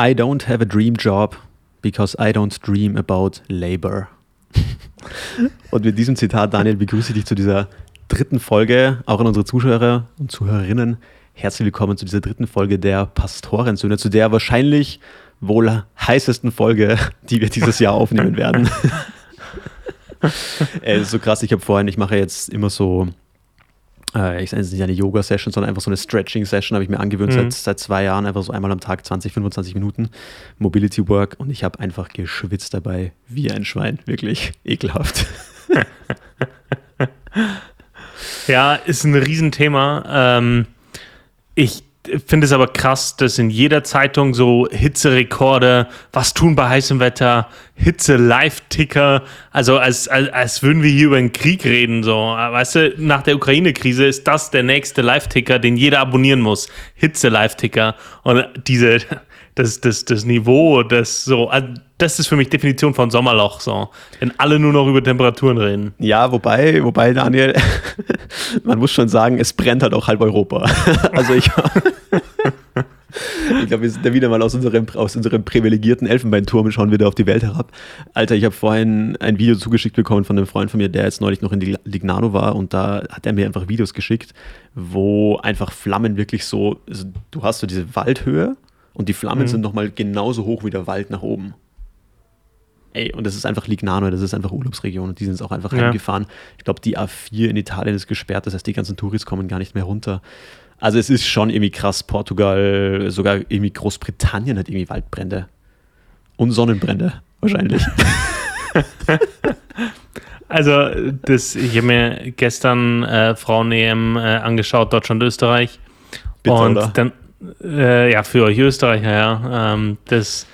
I don't have a dream job because I don't dream about labor. und mit diesem Zitat, Daniel, begrüße ich dich zu dieser dritten Folge, auch an unsere Zuschauer und Zuhörerinnen. Herzlich willkommen zu dieser dritten Folge der Pastorensöhne, zu der wahrscheinlich wohl heißesten Folge, die wir dieses Jahr aufnehmen werden. Es ist so krass, ich habe vorhin, ich mache jetzt immer so äh, ich sage es nicht eine Yoga-Session, sondern einfach so eine Stretching-Session, habe ich mir angewöhnt mhm. seit, seit zwei Jahren, einfach so einmal am Tag 20, 25 Minuten Mobility Work und ich habe einfach geschwitzt dabei wie ein Schwein, wirklich ekelhaft. ja, ist ein Riesenthema. Ähm, ich finde es aber krass, dass in jeder Zeitung so Hitzerekorde, was tun bei heißem Wetter, Hitze-Live-Ticker, also als, als, als würden wir hier über einen Krieg reden, so. Weißt du, nach der Ukraine-Krise ist das der nächste Live-Ticker, den jeder abonnieren muss. Hitze-Live-Ticker. Und diese, das, das, das Niveau, das so, also das ist für mich Definition von Sommerloch, so. Wenn alle nur noch über Temperaturen reden. Ja, wobei, wobei, Daniel, man muss schon sagen, es brennt halt auch halb Europa. also ich. ich glaube, wir sind da wieder mal aus unserem, aus unserem privilegierten Elfenbeinturm schauen wieder auf die Welt herab. Alter, ich habe vorhin ein Video zugeschickt bekommen von einem Freund von mir, der jetzt neulich noch in Lignano war und da hat er mir einfach Videos geschickt, wo einfach Flammen wirklich so, also du hast so diese Waldhöhe und die Flammen mhm. sind nochmal genauso hoch wie der Wald nach oben. Ey, und das ist einfach Lignano, das ist einfach Urlaubsregion und die sind es auch einfach ja. heimgefahren. Ich glaube, die A4 in Italien ist gesperrt, das heißt, die ganzen Touris kommen gar nicht mehr runter. Also es ist schon irgendwie krass. Portugal, sogar irgendwie Großbritannien hat irgendwie Waldbrände. Und Sonnenbrände, wahrscheinlich. also, das, ich habe mir gestern äh, Frauen-EM äh, angeschaut, Deutschland-Österreich. Und oder? dann, äh, ja, für euch Österreicher, ja. Ähm, das,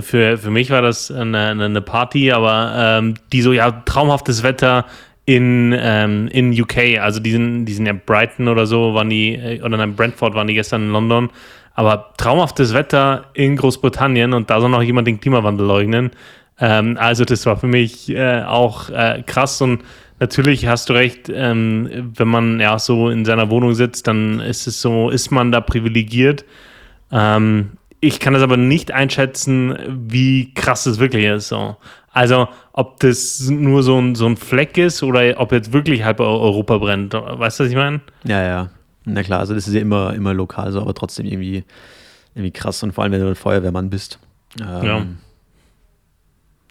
für, für mich war das eine, eine Party, aber ähm, die so, ja, traumhaftes Wetter in, ähm, in UK. Also die sind, die sind ja Brighton oder so, waren die, äh, oder nein, Brentford waren die gestern in London. Aber traumhaftes Wetter in Großbritannien und da soll noch jemand den Klimawandel leugnen. Ähm, also das war für mich äh, auch äh, krass und natürlich hast du recht, ähm, wenn man ja so in seiner Wohnung sitzt, dann ist es so, ist man da privilegiert. Ähm, ich kann das aber nicht einschätzen, wie krass es wirklich ist. So. Also, ob das nur so ein, so ein Fleck ist oder ob jetzt wirklich halb Europa brennt. Weißt du, was ich meine? Ja, ja. Na klar, also das ist ja immer, immer lokal so, aber trotzdem irgendwie, irgendwie krass. Und vor allem, wenn du ein Feuerwehrmann bist. Ähm, ja.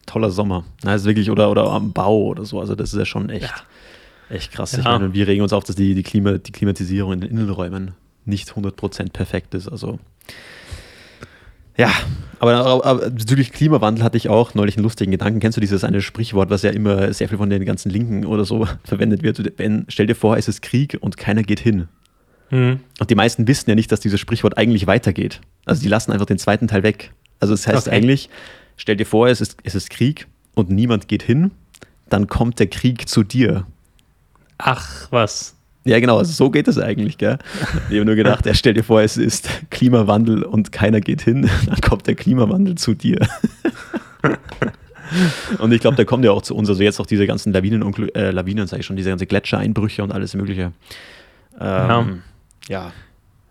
Toller Sommer. Also wirklich, oder, oder am Bau oder so. Also, das ist ja schon echt, ja. echt krass. Ja. Ich meine, wir regen uns auf, dass die, die, Klima, die Klimatisierung in den Innenräumen nicht 100% perfekt ist. Also, ja, aber, aber, bezüglich Klimawandel hatte ich auch neulich einen lustigen Gedanken. Kennst du dieses eine Sprichwort, was ja immer sehr viel von den ganzen Linken oder so verwendet wird? Wenn, stell dir vor, es ist Krieg und keiner geht hin. Mhm. Und die meisten wissen ja nicht, dass dieses Sprichwort eigentlich weitergeht. Also die lassen einfach den zweiten Teil weg. Also es das heißt okay. eigentlich, stell dir vor, es ist, es ist Krieg und niemand geht hin, dann kommt der Krieg zu dir. Ach, was? Ja, genau, also so geht es eigentlich, gell? Ich habe nur gedacht, ja, stell dir vor, es ist Klimawandel und keiner geht hin, dann kommt der Klimawandel zu dir. Und ich glaube, der kommt ja auch zu uns. Also jetzt auch diese ganzen Lawinen und äh, Lawinen, sage ich schon, diese ganzen Gletschereinbrüche und alles Mögliche. Ähm, ja. ja.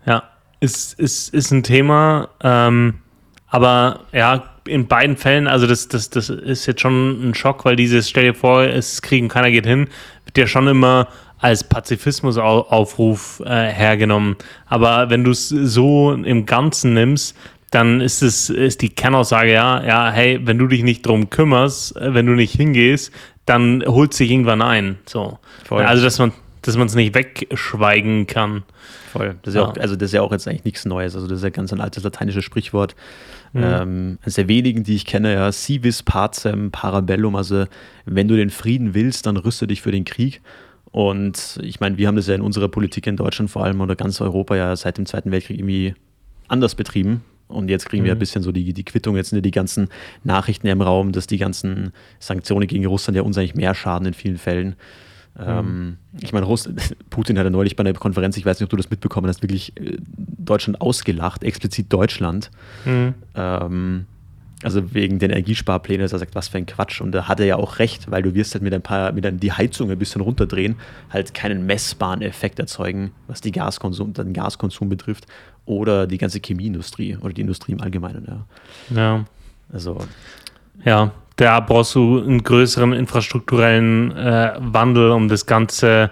Ja, ist, ist, ist ein Thema. Ähm, aber ja, in beiden Fällen, also das, das, das ist jetzt schon ein Schock, weil dieses, stell dir vor, es kriegen, keiner geht hin, wird ja schon immer als Pazifismusaufruf äh, hergenommen. Aber wenn du es so im Ganzen nimmst, dann ist es ist die Kernaussage ja, ja, hey, wenn du dich nicht drum kümmerst, äh, wenn du nicht hingehst, dann holt sich irgendwann ein. So. Voll. Also dass man dass man es nicht wegschweigen kann. Voll. Das ist ja. ja. auch, also das ist ja auch jetzt eigentlich nichts Neues. Also das ist ja ganz ein altes lateinisches Sprichwort. Mhm. Ähm, eines der wenigen, die ich kenne, ja, si vis pacem parabellum. Also wenn du den Frieden willst, dann rüste dich für den Krieg. Und ich meine, wir haben das ja in unserer Politik in Deutschland vor allem oder ganz Europa ja seit dem Zweiten Weltkrieg irgendwie anders betrieben. Und jetzt kriegen mhm. wir ein mhm. bisschen so die, die Quittung. Jetzt sind ja die ganzen Nachrichten im Raum, dass die ganzen Sanktionen gegen Russland ja uns eigentlich mehr schaden in vielen Fällen. Mhm. Ähm, ich meine, Putin hat ja neulich bei einer Konferenz, ich weiß nicht, ob du das mitbekommen hast, wirklich äh, Deutschland ausgelacht, explizit Deutschland. Mhm. Ähm, Also wegen den Energiesparplänen, dass er sagt, was für ein Quatsch. Und da hat er ja auch recht, weil du wirst halt mit ein paar, mit einem, die Heizung ein bisschen runterdrehen, halt keinen messbaren Effekt erzeugen, was die Gaskonsum, den Gaskonsum betrifft oder die ganze Chemieindustrie oder die Industrie im Allgemeinen. Ja. ja. Also. Ja, da brauchst du einen größeren infrastrukturellen äh, Wandel, um das Ganze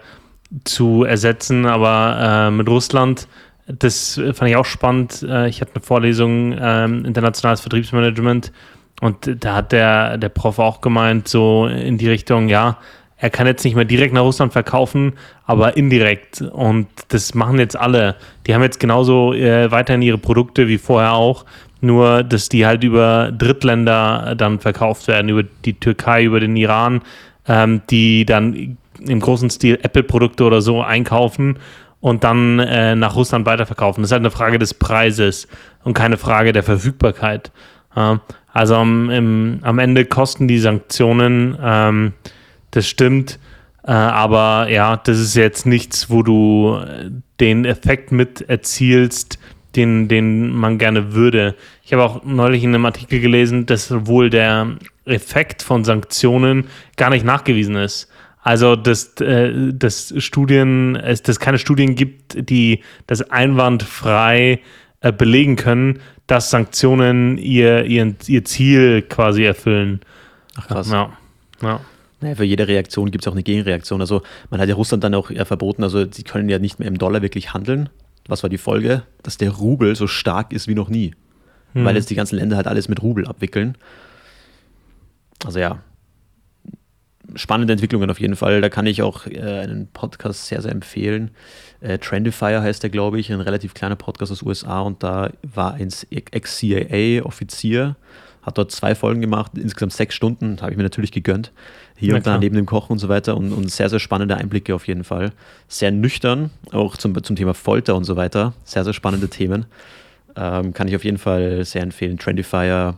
zu ersetzen. Aber äh, mit Russland, das fand ich auch spannend. Äh, ich hatte eine Vorlesung ähm, internationales Vertriebsmanagement und da hat der, der Prof auch gemeint, so in die Richtung, ja, er kann jetzt nicht mehr direkt nach Russland verkaufen, aber indirekt. Und das machen jetzt alle. Die haben jetzt genauso äh, weiterhin ihre Produkte wie vorher auch, nur dass die halt über Drittländer dann verkauft werden, über die Türkei, über den Iran, ähm, die dann im großen Stil Apple-Produkte oder so einkaufen und dann äh, nach Russland weiterverkaufen. Das ist halt eine Frage des Preises und keine Frage der Verfügbarkeit. Ja, also am, im, am Ende kosten die Sanktionen, ähm, das stimmt, äh, aber ja, das ist jetzt nichts, wo du den Effekt mit erzielst, den, den man gerne würde. Ich habe auch neulich in einem Artikel gelesen, dass wohl der Effekt von Sanktionen gar nicht nachgewiesen ist. Also, dass, äh, dass Studien, es dass keine Studien gibt, die das einwandfrei äh, belegen können, dass Sanktionen ihr, ihr, ihr Ziel quasi erfüllen. Ach krass. Ja. ja. Naja, für jede Reaktion gibt es auch eine Gegenreaktion. Also man hat ja Russland dann auch verboten, also sie können ja nicht mehr im Dollar wirklich handeln. Was war die Folge? Dass der Rubel so stark ist wie noch nie. Hm. Weil jetzt die ganzen Länder halt alles mit Rubel abwickeln. Also ja, spannende Entwicklungen auf jeden Fall. Da kann ich auch äh, einen Podcast sehr, sehr empfehlen. Äh, Trendifier heißt der, glaube ich, ein relativ kleiner Podcast aus USA und da war ein Ex-CIA-Offizier, hat dort zwei Folgen gemacht, insgesamt sechs Stunden, habe ich mir natürlich gegönnt. Hier Na und da neben dem Kochen und so weiter und, und, sehr, sehr spannende Einblicke auf jeden Fall. Sehr nüchtern, auch zum, zum Thema Folter und so weiter. Sehr, sehr spannende Themen. Ähm, kann ich auf jeden Fall sehr empfehlen. Trendifier,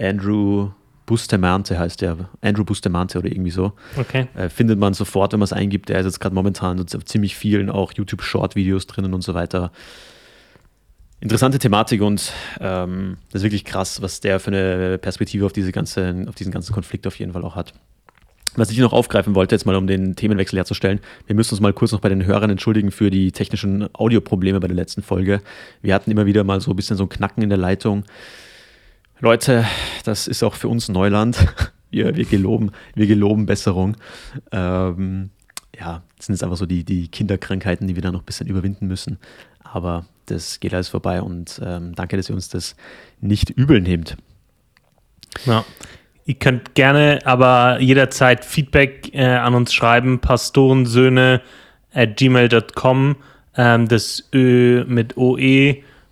Andrew Bustamante heißt der, Andrew Bustamante oder irgendwie so. Okay. Äh, findet man sofort, wenn man es eingibt. Der ist jetzt gerade momentan auf ziemlich vielen auch YouTube-Short-Videos drinnen und so weiter. Interessante Thematik und ähm, das ist wirklich krass, was der für eine Perspektive auf, diese ganze, auf diesen ganzen Konflikt auf jeden Fall auch hat. Was ich noch aufgreifen wollte, jetzt mal um den Themenwechsel herzustellen, wir müssen uns mal kurz noch bei den Hörern entschuldigen für die technischen Audioprobleme bei der letzten Folge. Wir hatten immer wieder mal so ein bisschen so ein Knacken in der Leitung. Leute, das ist auch für uns Neuland. Wir, wir, geloben, wir geloben Besserung. Ähm, ja, das sind jetzt einfach so die, die Kinderkrankheiten, die wir da noch ein bisschen überwinden müssen. Aber das geht alles vorbei und ähm, danke, dass ihr uns das nicht übel nehmt. Ja. Ihr könnt gerne aber jederzeit Feedback äh, an uns schreiben, pastorensöhne at gmail.com, ähm, das Ö mit OE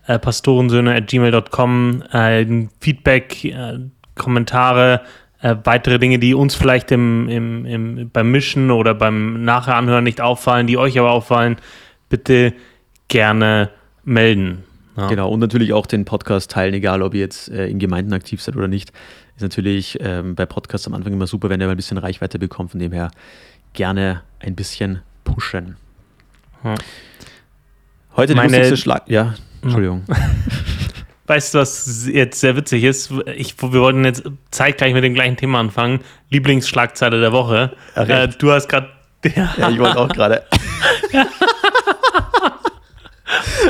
äh, pastorensöhne at gmail.com, äh, Feedback, äh, Kommentare, äh, weitere Dinge, die uns vielleicht im, im, im, beim Mischen oder beim Nachher nicht auffallen, die euch aber auffallen, bitte gerne melden. Ja. Genau, und natürlich auch den Podcast teilen, egal ob ihr jetzt äh, in Gemeinden aktiv seid oder nicht. Ist natürlich ähm, bei Podcasts am Anfang immer super, wenn ihr mal ein bisschen Reichweite bekommt. Von dem her gerne ein bisschen pushen. Hm. Heute Meine, die lustigste Schlag. Ja, Entschuldigung. Weißt du, was jetzt sehr witzig ist? Ich, wir wollten jetzt zeitgleich mit dem gleichen Thema anfangen. Lieblingsschlagzeile der Woche. Äh, du hast gerade. Ja. ja, ich wollte auch gerade.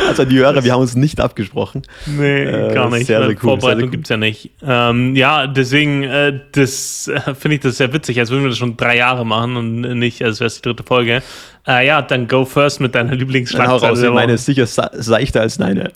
Also die Hörer, wir haben uns nicht abgesprochen. Nee, äh, gar nicht. Sehr, sehr cool, Vorbereitung cool. gibt es ja nicht. Ähm, ja, deswegen, äh, das äh, finde ich das sehr witzig, als würden wir das schon drei Jahre machen und nicht, als wäre es die dritte Folge. Äh, ja, dann go first mit deiner Lieblingsschlagzeile. Meine ist sicher seichter als deine.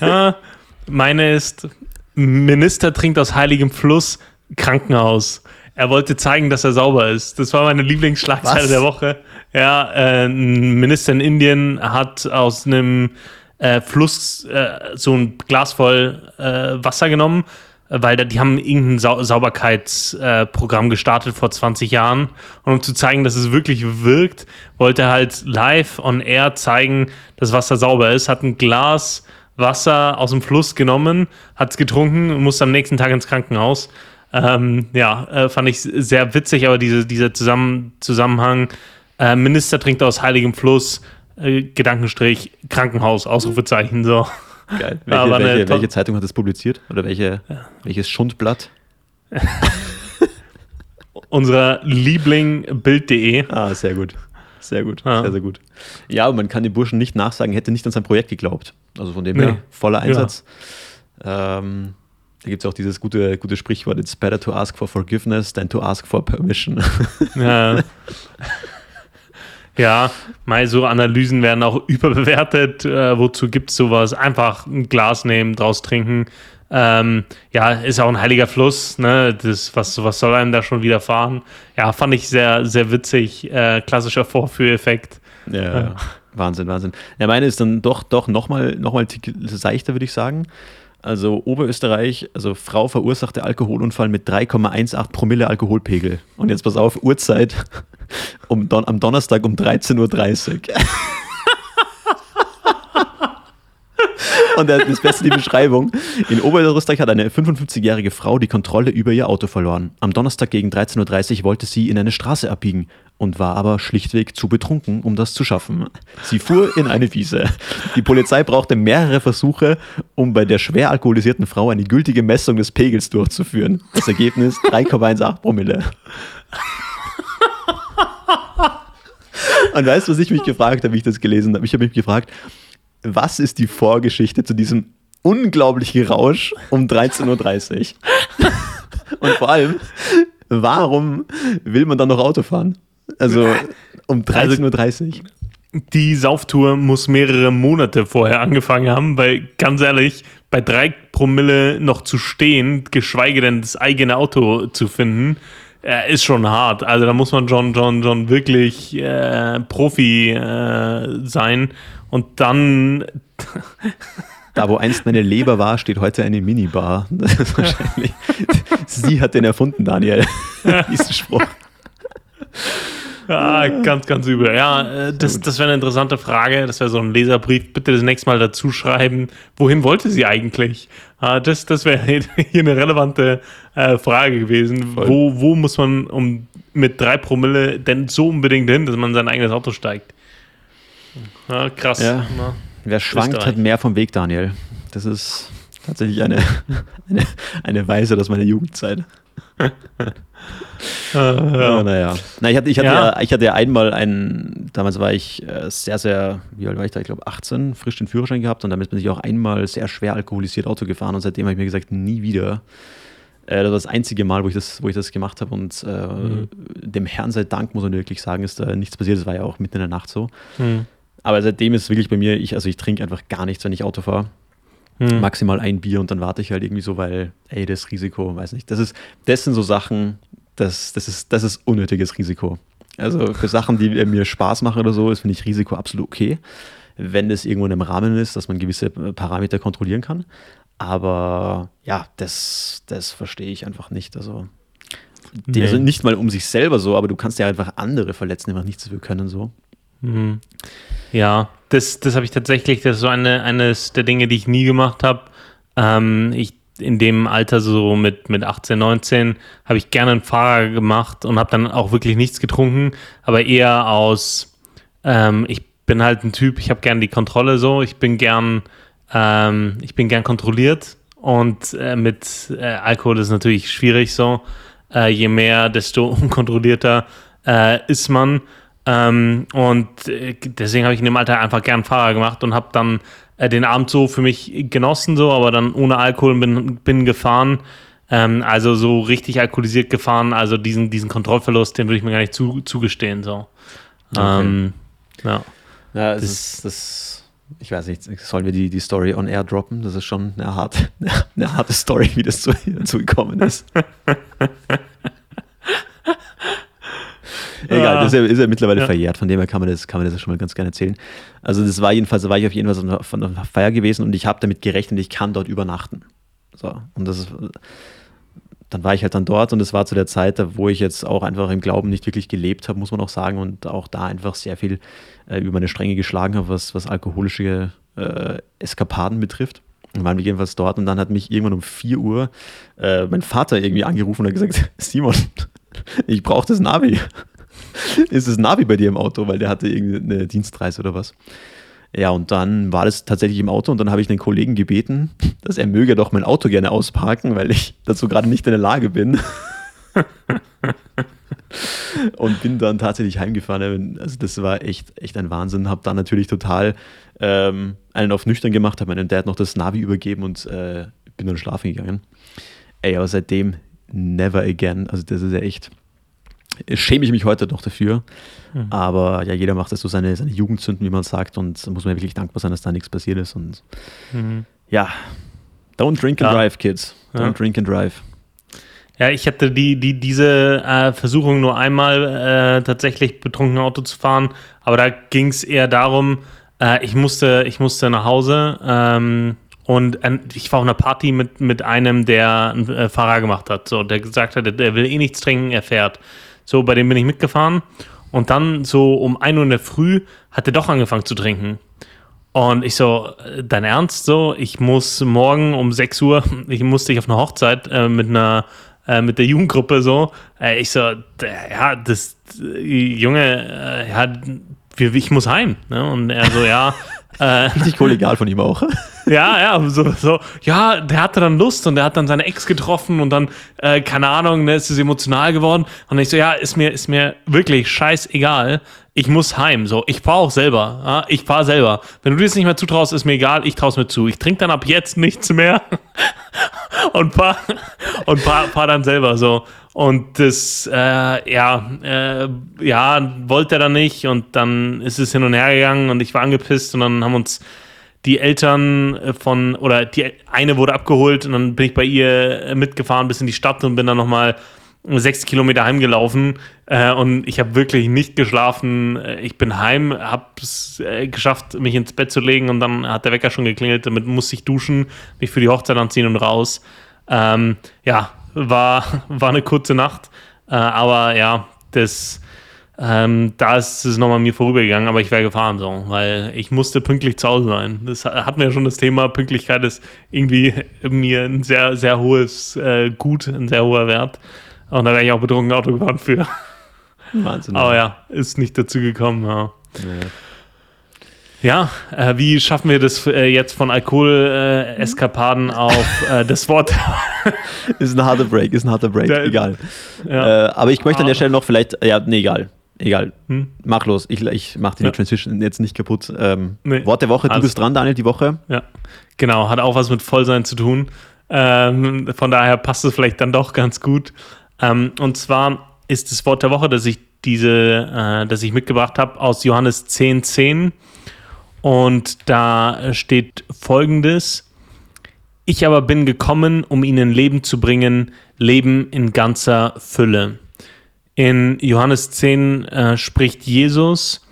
ja, meine ist, Minister trinkt aus heiligem Fluss, Krankenhaus. Er wollte zeigen, dass er sauber ist. Das war meine Lieblingsschlagzeile Was? der Woche. Ja, äh, ein Minister in Indien hat aus einem äh, Fluss äh, so ein Glas voll äh, Wasser genommen, weil da, die haben irgendein Sau Sauberkeitsprogramm gestartet vor 20 Jahren. Und um zu zeigen, dass es wirklich wirkt, wollte er halt live on air zeigen, dass Wasser sauber ist, hat ein Glas Wasser aus dem Fluss genommen, hat es getrunken und musste am nächsten Tag ins Krankenhaus. Ähm, ja, äh, fand ich sehr witzig, aber diese, dieser Zusammen Zusammenhang, äh, Minister trinkt aus heiligem Fluss, äh, Gedankenstrich, Krankenhaus, Ausrufezeichen, so. Geil. Welche, welche, welche, Zeitung hat das publiziert? Oder welche, ja. welches Schundblatt? Unser Liebling Bild.de. Ah, sehr gut. Sehr gut. Ja. Sehr, sehr gut. Ja, aber man kann dem Burschen nicht nachsagen, hätte nicht an sein Projekt geglaubt. Also von dem nee. her voller Einsatz. Ja. Ähm, da gibt es auch dieses gute, gute Sprichwort: It's better to ask for forgiveness than to ask for permission. Ja. Ja, mal so Analysen werden auch überbewertet. Äh, wozu gibt es sowas? Einfach ein Glas nehmen, draus trinken. Ähm, ja, ist auch ein heiliger Fluss. Ne? Das, was, was soll einem da schon widerfahren? Ja, fand ich sehr, sehr witzig. Äh, klassischer Vorführeffekt. Ja, ja. Wahnsinn, Wahnsinn. Ja, meine ist dann doch, doch nochmal noch mal seichter, würde ich sagen. Also Oberösterreich, also Frau verursachte Alkoholunfall mit 3,18 Promille Alkoholpegel. Und jetzt pass auf, Uhrzeit um Don am Donnerstag um 13.30 Uhr. Und das Beste die Beschreibung. In Oberösterreich hat eine 55-jährige Frau die Kontrolle über ihr Auto verloren. Am Donnerstag gegen 13.30 Uhr wollte sie in eine Straße abbiegen und war aber schlichtweg zu betrunken, um das zu schaffen. Sie fuhr in eine Wiese. Die Polizei brauchte mehrere Versuche, um bei der schwer alkoholisierten Frau eine gültige Messung des Pegels durchzuführen. Das Ergebnis 3,18 Promille. Und weißt du, was ich mich gefragt habe, wie ich das gelesen habe? Ich habe mich gefragt, was ist die Vorgeschichte zu diesem unglaublichen Rausch um 13.30 Uhr? Und vor allem, warum will man dann noch Auto fahren? Also um 13.30 Uhr. Die Sauftour muss mehrere Monate vorher angefangen haben, weil ganz ehrlich, bei drei Promille noch zu stehen, geschweige denn das eigene Auto zu finden, äh, ist schon hart. Also da muss man schon, schon, schon wirklich äh, Profi äh, sein. Und dann. Da, wo einst meine Leber war, steht heute eine Minibar. Das ist wahrscheinlich. Sie hat den erfunden, Daniel. Diesen Spruch. Ja, ganz, ganz übel. Ja, äh, das, das wäre eine interessante Frage. Das wäre so ein Leserbrief. Bitte das nächste Mal dazu schreiben. Wohin wollte sie eigentlich? Das, das wäre hier eine relevante äh, Frage gewesen. Wo, wo muss man um mit drei Promille denn so unbedingt hin, dass man in sein eigenes Auto steigt? Ja, krass. Ja. Wer schwankt, hat mehr vom Weg, Daniel. Das ist tatsächlich eine, eine, eine Weise aus meiner Jugendzeit. Ja. naja. Na, ich hatte, ich, hatte ja. ja. ich hatte ja einmal einen, damals war ich äh, sehr, sehr, wie alt war ich da? Ich glaube 18, frisch den Führerschein gehabt und damit bin ich auch einmal sehr schwer alkoholisiert Auto gefahren und seitdem habe ich mir gesagt, nie wieder. Äh, das war das einzige Mal, wo ich das, wo ich das gemacht habe und äh, mhm. dem Herrn sei Dank, muss man wirklich sagen, ist da nichts passiert. Das war ja auch mitten in der Nacht so. Mhm. Aber seitdem ist es wirklich bei mir, ich, also ich trinke einfach gar nichts, wenn ich Auto fahre. Hm. Maximal ein Bier und dann warte ich halt irgendwie so, weil, ey, das Risiko, weiß nicht. Das ist, das sind so Sachen, das, das, ist, das ist unnötiges Risiko. Also für Sachen, die mir Spaß machen oder so, ist, finde ich Risiko absolut okay. Wenn es irgendwo in einem Rahmen ist, dass man gewisse Parameter kontrollieren kann. Aber ja, das, das verstehe ich einfach nicht. Also, die, nee. also nicht mal um sich selber so, aber du kannst ja einfach andere verletzen, die einfach nichts dafür können so. Mhm. Ja, das, das habe ich tatsächlich, das ist so eine, eines der Dinge, die ich nie gemacht habe. Ähm, ich in dem Alter, so mit, mit 18, 19, habe ich gerne einen Fahrer gemacht und habe dann auch wirklich nichts getrunken, aber eher aus, ähm, ich bin halt ein Typ, ich habe gern die Kontrolle so, ich bin gern, ähm, ich bin gern kontrolliert und äh, mit äh, Alkohol ist natürlich schwierig so. Äh, je mehr, desto unkontrollierter äh, ist man. Ähm, und äh, deswegen habe ich in dem Alter einfach gern Fahrer gemacht und habe dann äh, den Abend so für mich genossen, so, aber dann ohne Alkohol bin, bin gefahren. Ähm, also so richtig alkoholisiert gefahren, also diesen, diesen Kontrollverlust, den würde ich mir gar nicht zu, zugestehen. So. Okay. Ähm, ja. Ja, das, ist, das, ich weiß nicht, sollen wir die, die Story on air droppen? Das ist schon eine harte, eine harte Story, wie das dazu gekommen ist. Egal, das ist ja, ist ja mittlerweile ja. verjährt, von dem her kann man, das, kann man das schon mal ganz gerne erzählen. Also das war jedenfalls, da war ich auf jeden Fall von einer Feier gewesen und ich habe damit gerechnet, ich kann dort übernachten. So, und das ist, dann war ich halt dann dort und es war zu der Zeit, wo ich jetzt auch einfach im Glauben nicht wirklich gelebt habe, muss man auch sagen, und auch da einfach sehr viel äh, über meine Stränge geschlagen habe, was, was alkoholische äh, Eskapaden betrifft. Dann waren wir jedenfalls dort und dann hat mich irgendwann um 4 Uhr äh, mein Vater irgendwie angerufen und hat gesagt, Simon, ich brauche das Navi. Ist es Navi bei dir im Auto, weil der hatte irgendwie eine Dienstreise oder was. Ja, und dann war das tatsächlich im Auto und dann habe ich einen Kollegen gebeten, dass er möge doch mein Auto gerne ausparken, weil ich dazu gerade nicht in der Lage bin. und bin dann tatsächlich heimgefahren. Also das war echt, echt ein Wahnsinn. Habe dann natürlich total ähm, einen auf nüchtern gemacht, habe meinem Dad noch das Navi übergeben und äh, bin dann schlafen gegangen. Ey, aber seitdem never again. Also das ist ja echt, schäme ich mich heute noch dafür. Mhm. Aber ja, jeder macht das so seine, seine Jugendzünden, wie man sagt. Und da muss man wirklich dankbar sein, dass da nichts passiert ist. Und mhm. ja, don't drink and ja. drive, kids. Don't ja. drink and drive. Ja, ich hatte die, die, diese äh, Versuchung nur einmal äh, tatsächlich betrunken Auto zu fahren, aber da ging es eher darum, äh, ich, musste, ich musste nach Hause ähm, und ich war auf einer Party mit, mit einem, der einen äh, Fahrer gemacht hat, so, der gesagt hat, der will eh nichts trinken, er fährt. So, bei dem bin ich mitgefahren und dann so um 1 Uhr in der Früh hat er doch angefangen zu trinken. Und ich so, äh, dein Ernst so? Ich muss morgen um 6 Uhr, ich musste ich auf eine Hochzeit äh, mit einer äh, mit der Jugendgruppe so. Äh, ich so, ja, das äh, Junge, äh, ja, ich muss heim. Ne? Und er so, ja. Äh, Richtig kollegial von ihm auch. Ja, ja, so, so, ja, der hatte dann Lust und der hat dann seine Ex getroffen und dann, äh, keine Ahnung, ne, ist es emotional geworden. Und ich so, ja, ist mir, ist mir wirklich scheißegal. Ich muss heim. So, ich fahr auch selber. Ja? Ich fahr selber. Wenn du dir das nicht mehr zutraust, ist mir egal, ich trau's mir zu. Ich trinke dann ab jetzt nichts mehr und fahr, und fahr, fahr dann selber so. Und das, äh, ja, äh, ja, wollte er dann nicht und dann ist es hin und her gegangen und ich war angepisst und dann haben uns die Eltern von, oder die eine wurde abgeholt und dann bin ich bei ihr mitgefahren bis in die Stadt und bin dann nochmal sechs Kilometer heimgelaufen äh, und ich habe wirklich nicht geschlafen. Ich bin heim, habe es äh, geschafft, mich ins Bett zu legen und dann hat der Wecker schon geklingelt. Damit musste ich duschen, mich für die Hochzeit anziehen und raus. Ähm, ja, war, war eine kurze Nacht. Äh, aber ja, das, ähm, da ist es nochmal mir vorübergegangen, aber ich wäre gefahren so, weil ich musste pünktlich zu Hause sein. Das hatten wir ja schon das Thema, Pünktlichkeit ist irgendwie mir ein sehr, sehr hohes äh, Gut, ein sehr hoher Wert. Und da wäre ich auch betrunken Auto gefahren für. Wahnsinn. Aber ja, ist nicht dazu gekommen, ja. Nee. Ja, äh, wie schaffen wir das äh, jetzt von Alkohol-Eskapaden äh, auf äh, das Wort? ist ein harter Break, ist ein harter Break, der, egal. Ja. Äh, aber ich möchte an der Stelle noch vielleicht, ja, nee, egal. Egal. Hm? Mach los. Ich, ich mach die ja. Transition jetzt nicht kaputt. Ähm, nee. Wort der Woche, du bist dran, Daniel, die Woche. Ja, genau. Hat auch was mit Vollsein zu tun. Ähm, von daher passt es vielleicht dann doch ganz gut. Ähm, und zwar ist das Wort der Woche, das ich diese, äh, das ich mitgebracht habe, aus Johannes 10,10. 10. Und da steht folgendes: Ich aber bin gekommen, um ihnen Leben zu bringen, Leben in ganzer Fülle. In Johannes 10 äh, spricht Jesus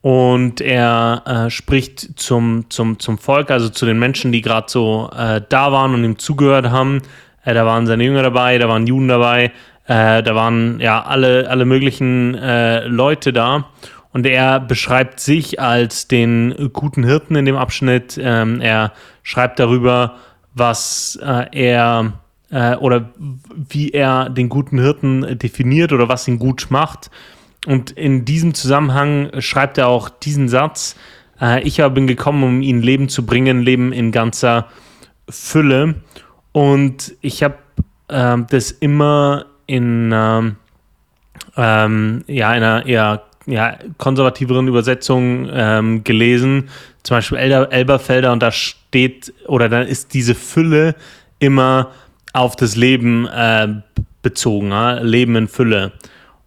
und er äh, spricht zum, zum, zum Volk, also zu den Menschen, die gerade so äh, da waren und ihm zugehört haben. Äh, da waren seine Jünger dabei, da waren Juden dabei, äh, da waren ja alle, alle möglichen äh, Leute da. Und er beschreibt sich als den guten Hirten in dem Abschnitt. Ähm, er schreibt darüber, was äh, er äh, oder wie er den guten Hirten definiert oder was ihn gut macht. Und in diesem Zusammenhang schreibt er auch diesen Satz: äh, Ich bin gekommen, um ihnen Leben zu bringen, Leben in ganzer Fülle. Und ich habe ähm, das immer in, ähm, ähm, ja, einer eher ja, konservativeren Übersetzungen ähm, gelesen, zum Beispiel Elber, Elberfelder, und da steht, oder dann ist diese Fülle immer auf das Leben äh, bezogen, ja? Leben in Fülle.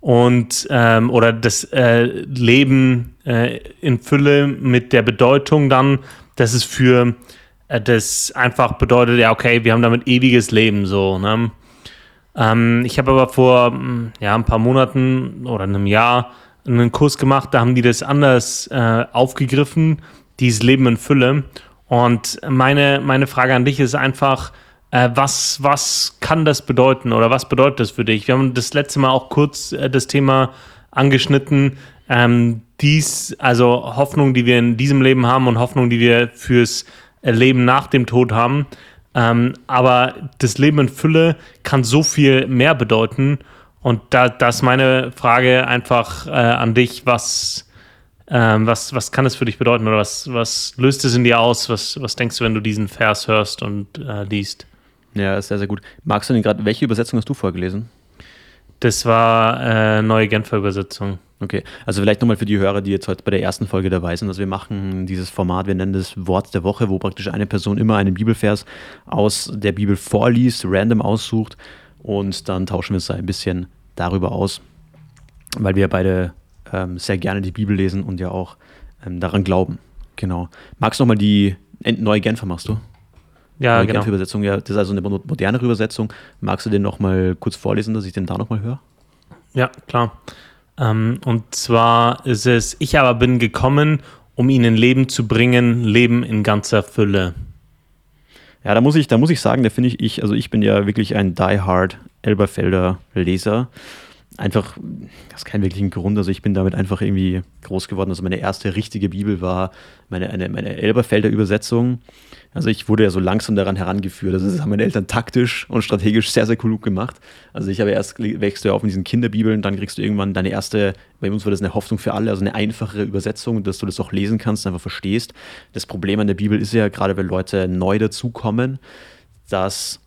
Und ähm, oder das äh, Leben äh, in Fülle mit der Bedeutung dann, dass es für äh, das einfach bedeutet, ja, okay, wir haben damit ewiges Leben so. Ne? Ähm, ich habe aber vor ja, ein paar Monaten oder einem Jahr einen Kurs gemacht, da haben die das anders äh, aufgegriffen, dieses Leben in Fülle. Und meine, meine Frage an dich ist einfach, äh, was, was kann das bedeuten oder was bedeutet das für dich? Wir haben das letzte Mal auch kurz äh, das Thema angeschnitten. Ähm, dies, also Hoffnung, die wir in diesem Leben haben und Hoffnung, die wir fürs Leben nach dem Tod haben. Ähm, aber das Leben in Fülle kann so viel mehr bedeuten. Und da, das ist meine Frage einfach äh, an dich, was, Ähm, was, was kann es für dich bedeuten oder was, was löst es in dir aus? Was, was denkst du, wenn du diesen Vers hörst und äh, liest? Ja, sehr, sehr gut. Magst du denn gerade, welche Übersetzung hast du vorgelesen? Das war äh, neue Genfer Übersetzung. Okay, also vielleicht nochmal für die Hörer, die jetzt heute bei der ersten Folge dabei sind. Also wir machen dieses Format, wir nennen das Wort der Woche, wo praktisch eine Person immer einen Bibelvers aus der Bibel vorliest, random aussucht und dann tauschen wir uns da ein bisschen darüber aus, weil wir beide ähm, sehr gerne die Bibel lesen und ja auch ähm, daran glauben. Genau. Magst du nochmal die neue Genfer machst du? Ja, neue genau. Genfer Übersetzung, ja, das ist also eine modernere Übersetzung. Magst du den nochmal kurz vorlesen, dass ich den da nochmal höre? Ja, klar. Ähm, und zwar ist es, ich aber bin gekommen, um ihnen Leben zu bringen, Leben in ganzer Fülle. Ja, da muss ich, da muss ich sagen, da finde ich, ich, also ich bin ja wirklich ein Die-Hard Elberfelder Leser einfach, das ist kein wirklichen Grund. Also ich bin damit einfach irgendwie groß geworden. Also meine erste richtige Bibel war meine, eine, meine Elberfelder Übersetzung. Also ich wurde ja so langsam daran herangeführt. Also das haben meine Eltern taktisch und strategisch sehr, sehr klug gemacht. Also ich habe erst wächst du ja auf mit diesen Kinderbibeln, dann kriegst du irgendwann deine erste, bei uns war das eine Hoffnung für alle, also eine einfachere Übersetzung, dass du das auch lesen kannst, einfach verstehst. Das Problem an der Bibel ist ja, gerade wenn Leute neu dazukommen, dass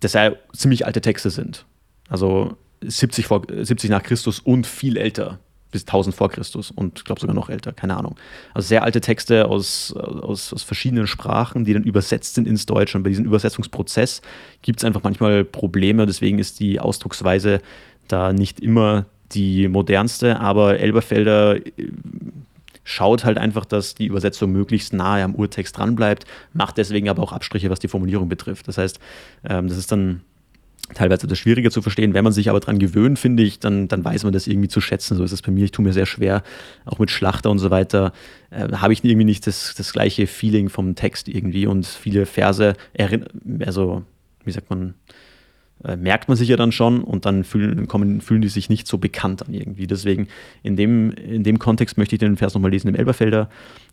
das ja ziemlich alte Texte sind. Also 70, vor, 70 nach Christus und viel älter, bis 1000 vor Christus und ich glaube sogar noch älter, keine Ahnung. Also sehr alte Texte aus, aus, aus verschiedenen Sprachen, die dann übersetzt sind ins Deutsche. Und bei diesem Übersetzungsprozess gibt es einfach manchmal Probleme. Deswegen ist die Ausdrucksweise da nicht immer die modernste, aber Elberfelder äh, schaut halt einfach, dass die Übersetzung möglichst nahe am Urtext dranbleibt, macht deswegen aber auch Abstriche, was die Formulierung betrifft. Das heißt, ähm, das ist dann teilweise das schwieriger zu verstehen. Wenn man sich aber daran gewöhnt, finde ich, dann, dann weiß man das irgendwie zu schätzen. So ist es bei mir. Ich tue mir sehr schwer, auch mit Schlachter und so weiter, äh, habe ich irgendwie nicht das, das gleiche Feeling vom Text irgendwie. Und viele Verse, also, wie sagt man, äh, merkt man sich ja dann schon und dann fühlen, kommen, fühlen die sich nicht so bekannt an irgendwie. Deswegen in dem, in dem Kontext möchte ich den Vers nochmal lesen im Elberfelder.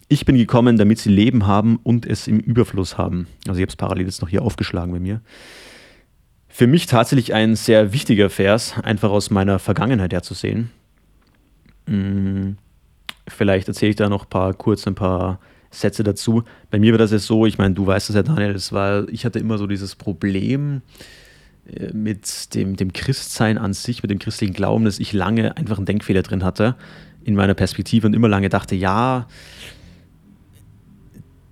Ich bin gekommen, damit sie Leben haben und es im Überfluss haben. Also ich habe es parallel jetzt noch hier aufgeschlagen bei mir für mich tatsächlich ein sehr wichtiger Vers, einfach aus meiner Vergangenheit herzusehen. Hm, vielleicht erzähle ich da noch paar, kurz ein paar Sätze dazu. Bei mir war das jetzt so, ich meine, du weißt es ja, Daniel, das war, ich hatte immer so dieses Problem äh, mit dem, dem Christsein an sich, mit dem christlichen Glauben, dass ich lange einfach einen Denkfehler drin hatte in meiner Perspektive und immer lange dachte, ja,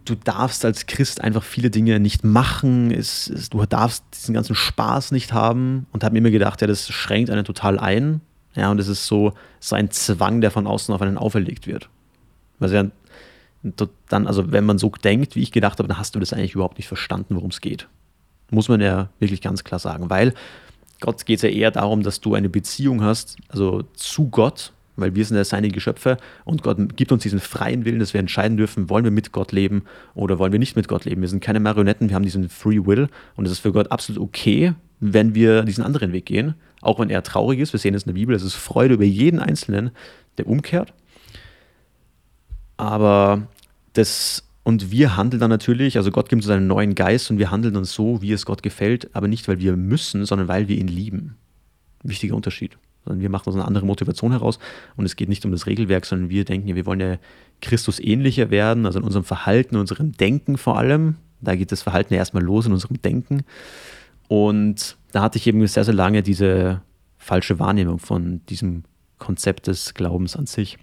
du darfst als Christ einfach viele Dinge nicht machen, es, es, du darfst diesen ganzen Spaß nicht haben und habe mir immer gedacht, ja, das schränkt einen total ein. Ja, und es ist so, so ein Zwang, der von außen auf einen auferlegt wird. Was ja dann, also wenn man so denkt, wie ich gedacht habe, dann hast du das eigentlich überhaupt nicht verstanden, worum es geht. Muss man ja wirklich ganz klar sagen, weil Gott geht es ja eher darum, dass du eine Beziehung hast, also zu Gott weil wir sind ja seine Geschöpfe und Gott gibt uns diesen freien Willen, dass wir entscheiden dürfen, wollen wir mit Gott leben oder wollen wir nicht mit Gott leben. Wir sind keine Marionetten, wir haben diesen Free Will und es ist für Gott absolut okay, wenn wir diesen anderen Weg gehen, auch wenn er traurig ist. Wir sehen es in der Bibel, es ist Freude über jeden Einzelnen, der umkehrt. Aber das, und wir handeln dann natürlich, also Gott gibt uns einen neuen Geist und wir handeln dann so, wie es Gott gefällt, aber nicht, weil wir müssen, sondern weil wir ihn lieben. Wichtiger Unterschied sondern wir machen aus einer anderen Motivation heraus. Und es geht nicht um das Regelwerk, sondern wir denken, wir wollen ja Christus ähnlicher werden, also in unserem Verhalten, in unserem Denken vor allem. Da geht das Verhalten ja erstmal los in unserem Denken. Und da hatte ich eben sehr, sehr lange diese falsche Wahrnehmung von diesem Konzept des Glaubens an sich.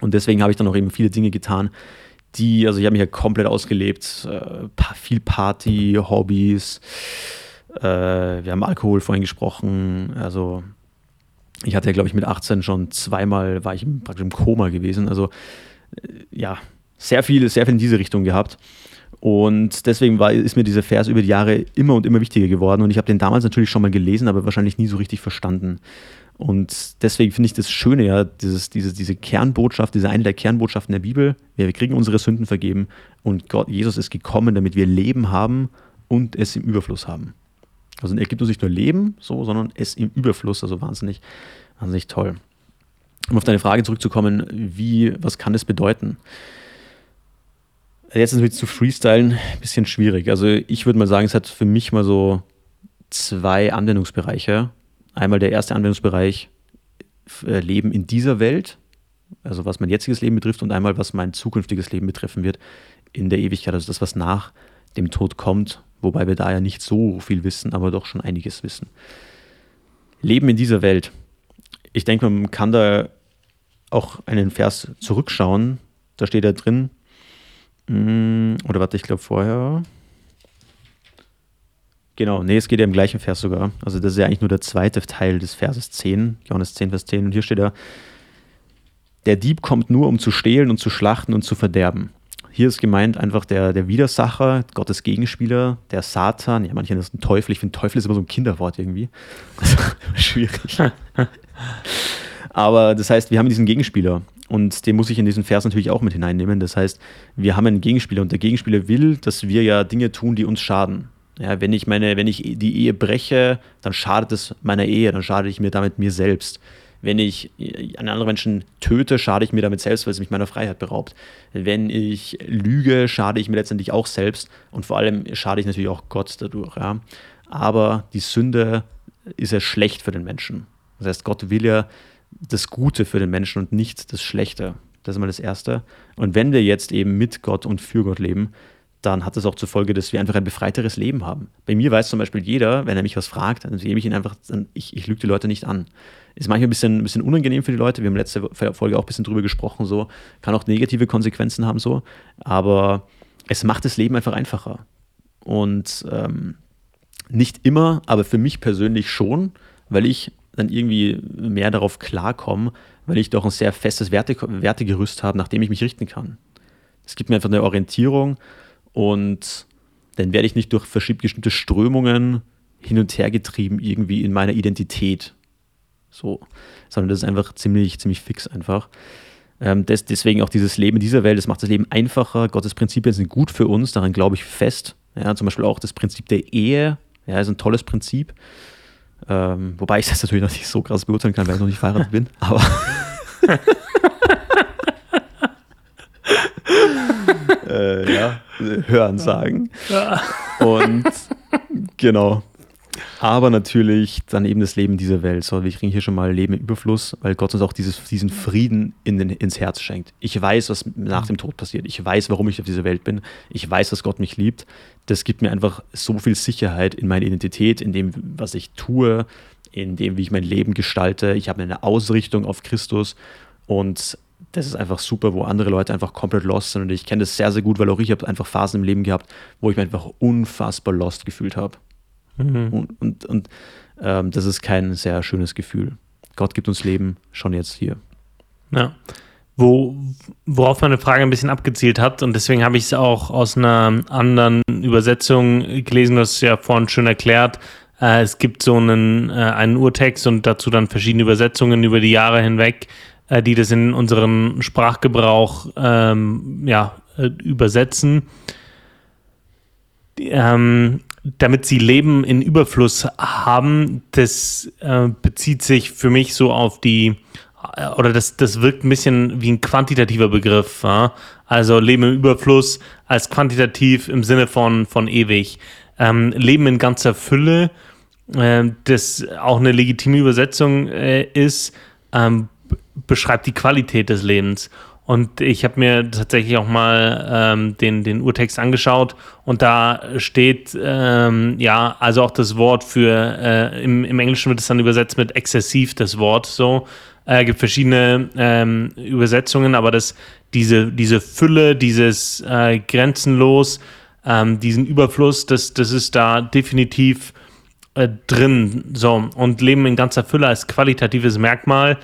Und deswegen habe ich dann auch eben viele Dinge getan, die, also ich habe mich ja komplett ausgelebt, äh, viel Party, Hobbys, äh, wir haben Alkohol vorhin gesprochen, also ich hatte ja, glaube ich, mit 18 schon zweimal, war ich praktisch im Koma gewesen. Also äh, ja, sehr viel, sehr viel in diese Richtung gehabt. Und deswegen war, ist mir dieser Vers über die Jahre immer und immer wichtiger geworden. Und ich habe den damals natürlich schon mal gelesen, aber wahrscheinlich nie so richtig verstanden. Und deswegen finde ich das Schöne ja, dieses, diese, diese Kernbotschaft, diese eine der Kernbotschaften der Bibel. Wir kriegen unsere Sünden vergeben und Gott, Jesus ist gekommen, damit wir Leben haben und es im Überfluss haben. Also er gibt uns nicht nur Leben, so, sondern es im Überfluss, also wahnsinnig, wahnsinnig toll. Um auf deine Frage zurückzukommen, wie, was kann das bedeuten? Jetzt natürlich zu freestylen, ein bisschen schwierig. Also ich würde mal sagen, es hat für mich mal so zwei Anwendungsbereiche. Einmal der erste Anwendungsbereich, äh, Leben in dieser Welt, also was mein jetziges Leben betrifft und einmal was mein zukünftiges Leben betreffen wird in der Ewigkeit, also das, was nach dem Tod kommt, wobei wir da ja nicht so viel wissen, aber doch schon einiges wissen. Leben in dieser Welt. Ich denke, man kann da auch einen Vers zurückschauen. Da steht da drin, mm, oder warte, ich glaube vorher. Genau, nee, es geht ja im gleichen Vers sogar. Also das ist ja eigentlich nur der zweite Teil des Verses 10, Johannes 10, Vers 10. Und hier steht da, der Dieb kommt nur, um zu stehlen und zu schlachten und zu verderben. Hier ist gemeint einfach der, der Widersacher, Gottes Gegenspieler, der Satan. Ja, manche nennen das ein Teufel. Ich finde, Teufel ist immer so ein Kinderwort irgendwie. schwierig. Aber das heißt, wir haben diesen Gegenspieler und den muss ich in diesen Vers natürlich auch mit hineinnehmen. Das heißt, wir haben einen Gegenspieler und der Gegenspieler will, dass wir ja Dinge tun, die uns schaden. Ja, wenn ich meine, wenn ich die Ehe breche, dann schadet es meiner Ehe, dann schade ich mir damit mir selbst. Wenn ich einen anderen Menschen töte, schade ich mir damit selbst, weil es mich meiner Freiheit beraubt. Wenn ich lüge, schade ich mir letztendlich auch selbst und vor allem schade ich natürlich auch Gott dadurch. Ja. Aber die Sünde ist ja schlecht für den Menschen. Das heißt, Gott will ja das Gute für den Menschen und nicht das Schlechte. Das ist mal das Erste. Und wenn wir jetzt eben mit Gott und für Gott leben, dann hat das auch zur Folge, dass wir einfach ein befreiteres Leben haben. Bei mir weiß zum Beispiel jeder, wenn er mich was fragt, dann sehe ich ihn einfach, ich, ich lüge die Leute nicht an. Ist manchmal ein bisschen, ein bisschen unangenehm für die Leute. Wir haben letzte Folge auch ein bisschen drüber gesprochen, so. Kann auch negative Konsequenzen haben, so. Aber es macht das Leben einfach einfacher. Und ähm, nicht immer, aber für mich persönlich schon, weil ich dann irgendwie mehr darauf klarkomme, weil ich doch ein sehr festes Werte, Wertegerüst habe, nach dem ich mich richten kann. Es gibt mir einfach eine Orientierung und dann werde ich nicht durch bestimmte Strömungen hin und her getrieben irgendwie in meiner Identität. So, sondern das ist einfach ziemlich, ziemlich fix einfach. Ähm, des, deswegen auch dieses Leben in dieser Welt, das macht das Leben einfacher. Gottes Prinzipien sind gut für uns, daran glaube ich fest. Ja, zum Beispiel auch das Prinzip der Ehe, ja, ist ein tolles Prinzip. Ähm, wobei ich das natürlich noch nicht so krass beurteilen kann, weil ich noch nicht verheiratet bin, aber. äh, ja, hören sagen. Und genau. Aber natürlich dann eben das Leben dieser Welt. So, wir kriegen hier schon mal Leben im Überfluss, weil Gott uns auch dieses, diesen Frieden in den, ins Herz schenkt. Ich weiß, was nach dem Tod passiert. Ich weiß, warum ich auf dieser Welt bin. Ich weiß, dass Gott mich liebt. Das gibt mir einfach so viel Sicherheit in meine Identität, in dem, was ich tue, in dem, wie ich mein Leben gestalte. Ich habe eine Ausrichtung auf Christus und das ist einfach super, wo andere Leute einfach komplett lost sind. Und ich kenne das sehr, sehr gut, weil auch ich habe einfach Phasen im Leben gehabt, wo ich mich einfach unfassbar lost gefühlt habe. Mhm. Und, und, und ähm, das ist kein sehr schönes Gefühl. Gott gibt uns Leben schon jetzt hier. Ja. Wo, worauf meine Frage ein bisschen abgezielt hat, und deswegen habe ich es auch aus einer anderen Übersetzung gelesen, das ist ja vorhin schon erklärt. Äh, es gibt so einen, äh, einen Urtext und dazu dann verschiedene Übersetzungen über die Jahre hinweg, äh, die das in unseren Sprachgebrauch ähm, ja, äh, übersetzen. Ähm, damit sie Leben in Überfluss haben, das äh, bezieht sich für mich so auf die, äh, oder das, das wirkt ein bisschen wie ein quantitativer Begriff. Ja? Also Leben im Überfluss als quantitativ im Sinne von, von ewig. Ähm, Leben in ganzer Fülle, äh, das auch eine legitime Übersetzung äh, ist, ähm, beschreibt die Qualität des Lebens. Und ich habe mir tatsächlich auch mal ähm, den, den Urtext angeschaut und da steht, ähm, ja, also auch das Wort für, äh, im, im Englischen wird es dann übersetzt mit exzessiv, das Wort so. Äh, gibt verschiedene ähm, Übersetzungen, aber das, diese, diese Fülle, dieses äh, Grenzenlos, ähm, diesen Überfluss, das, das ist da definitiv äh, drin. So, und Leben in ganzer Fülle als qualitatives Merkmal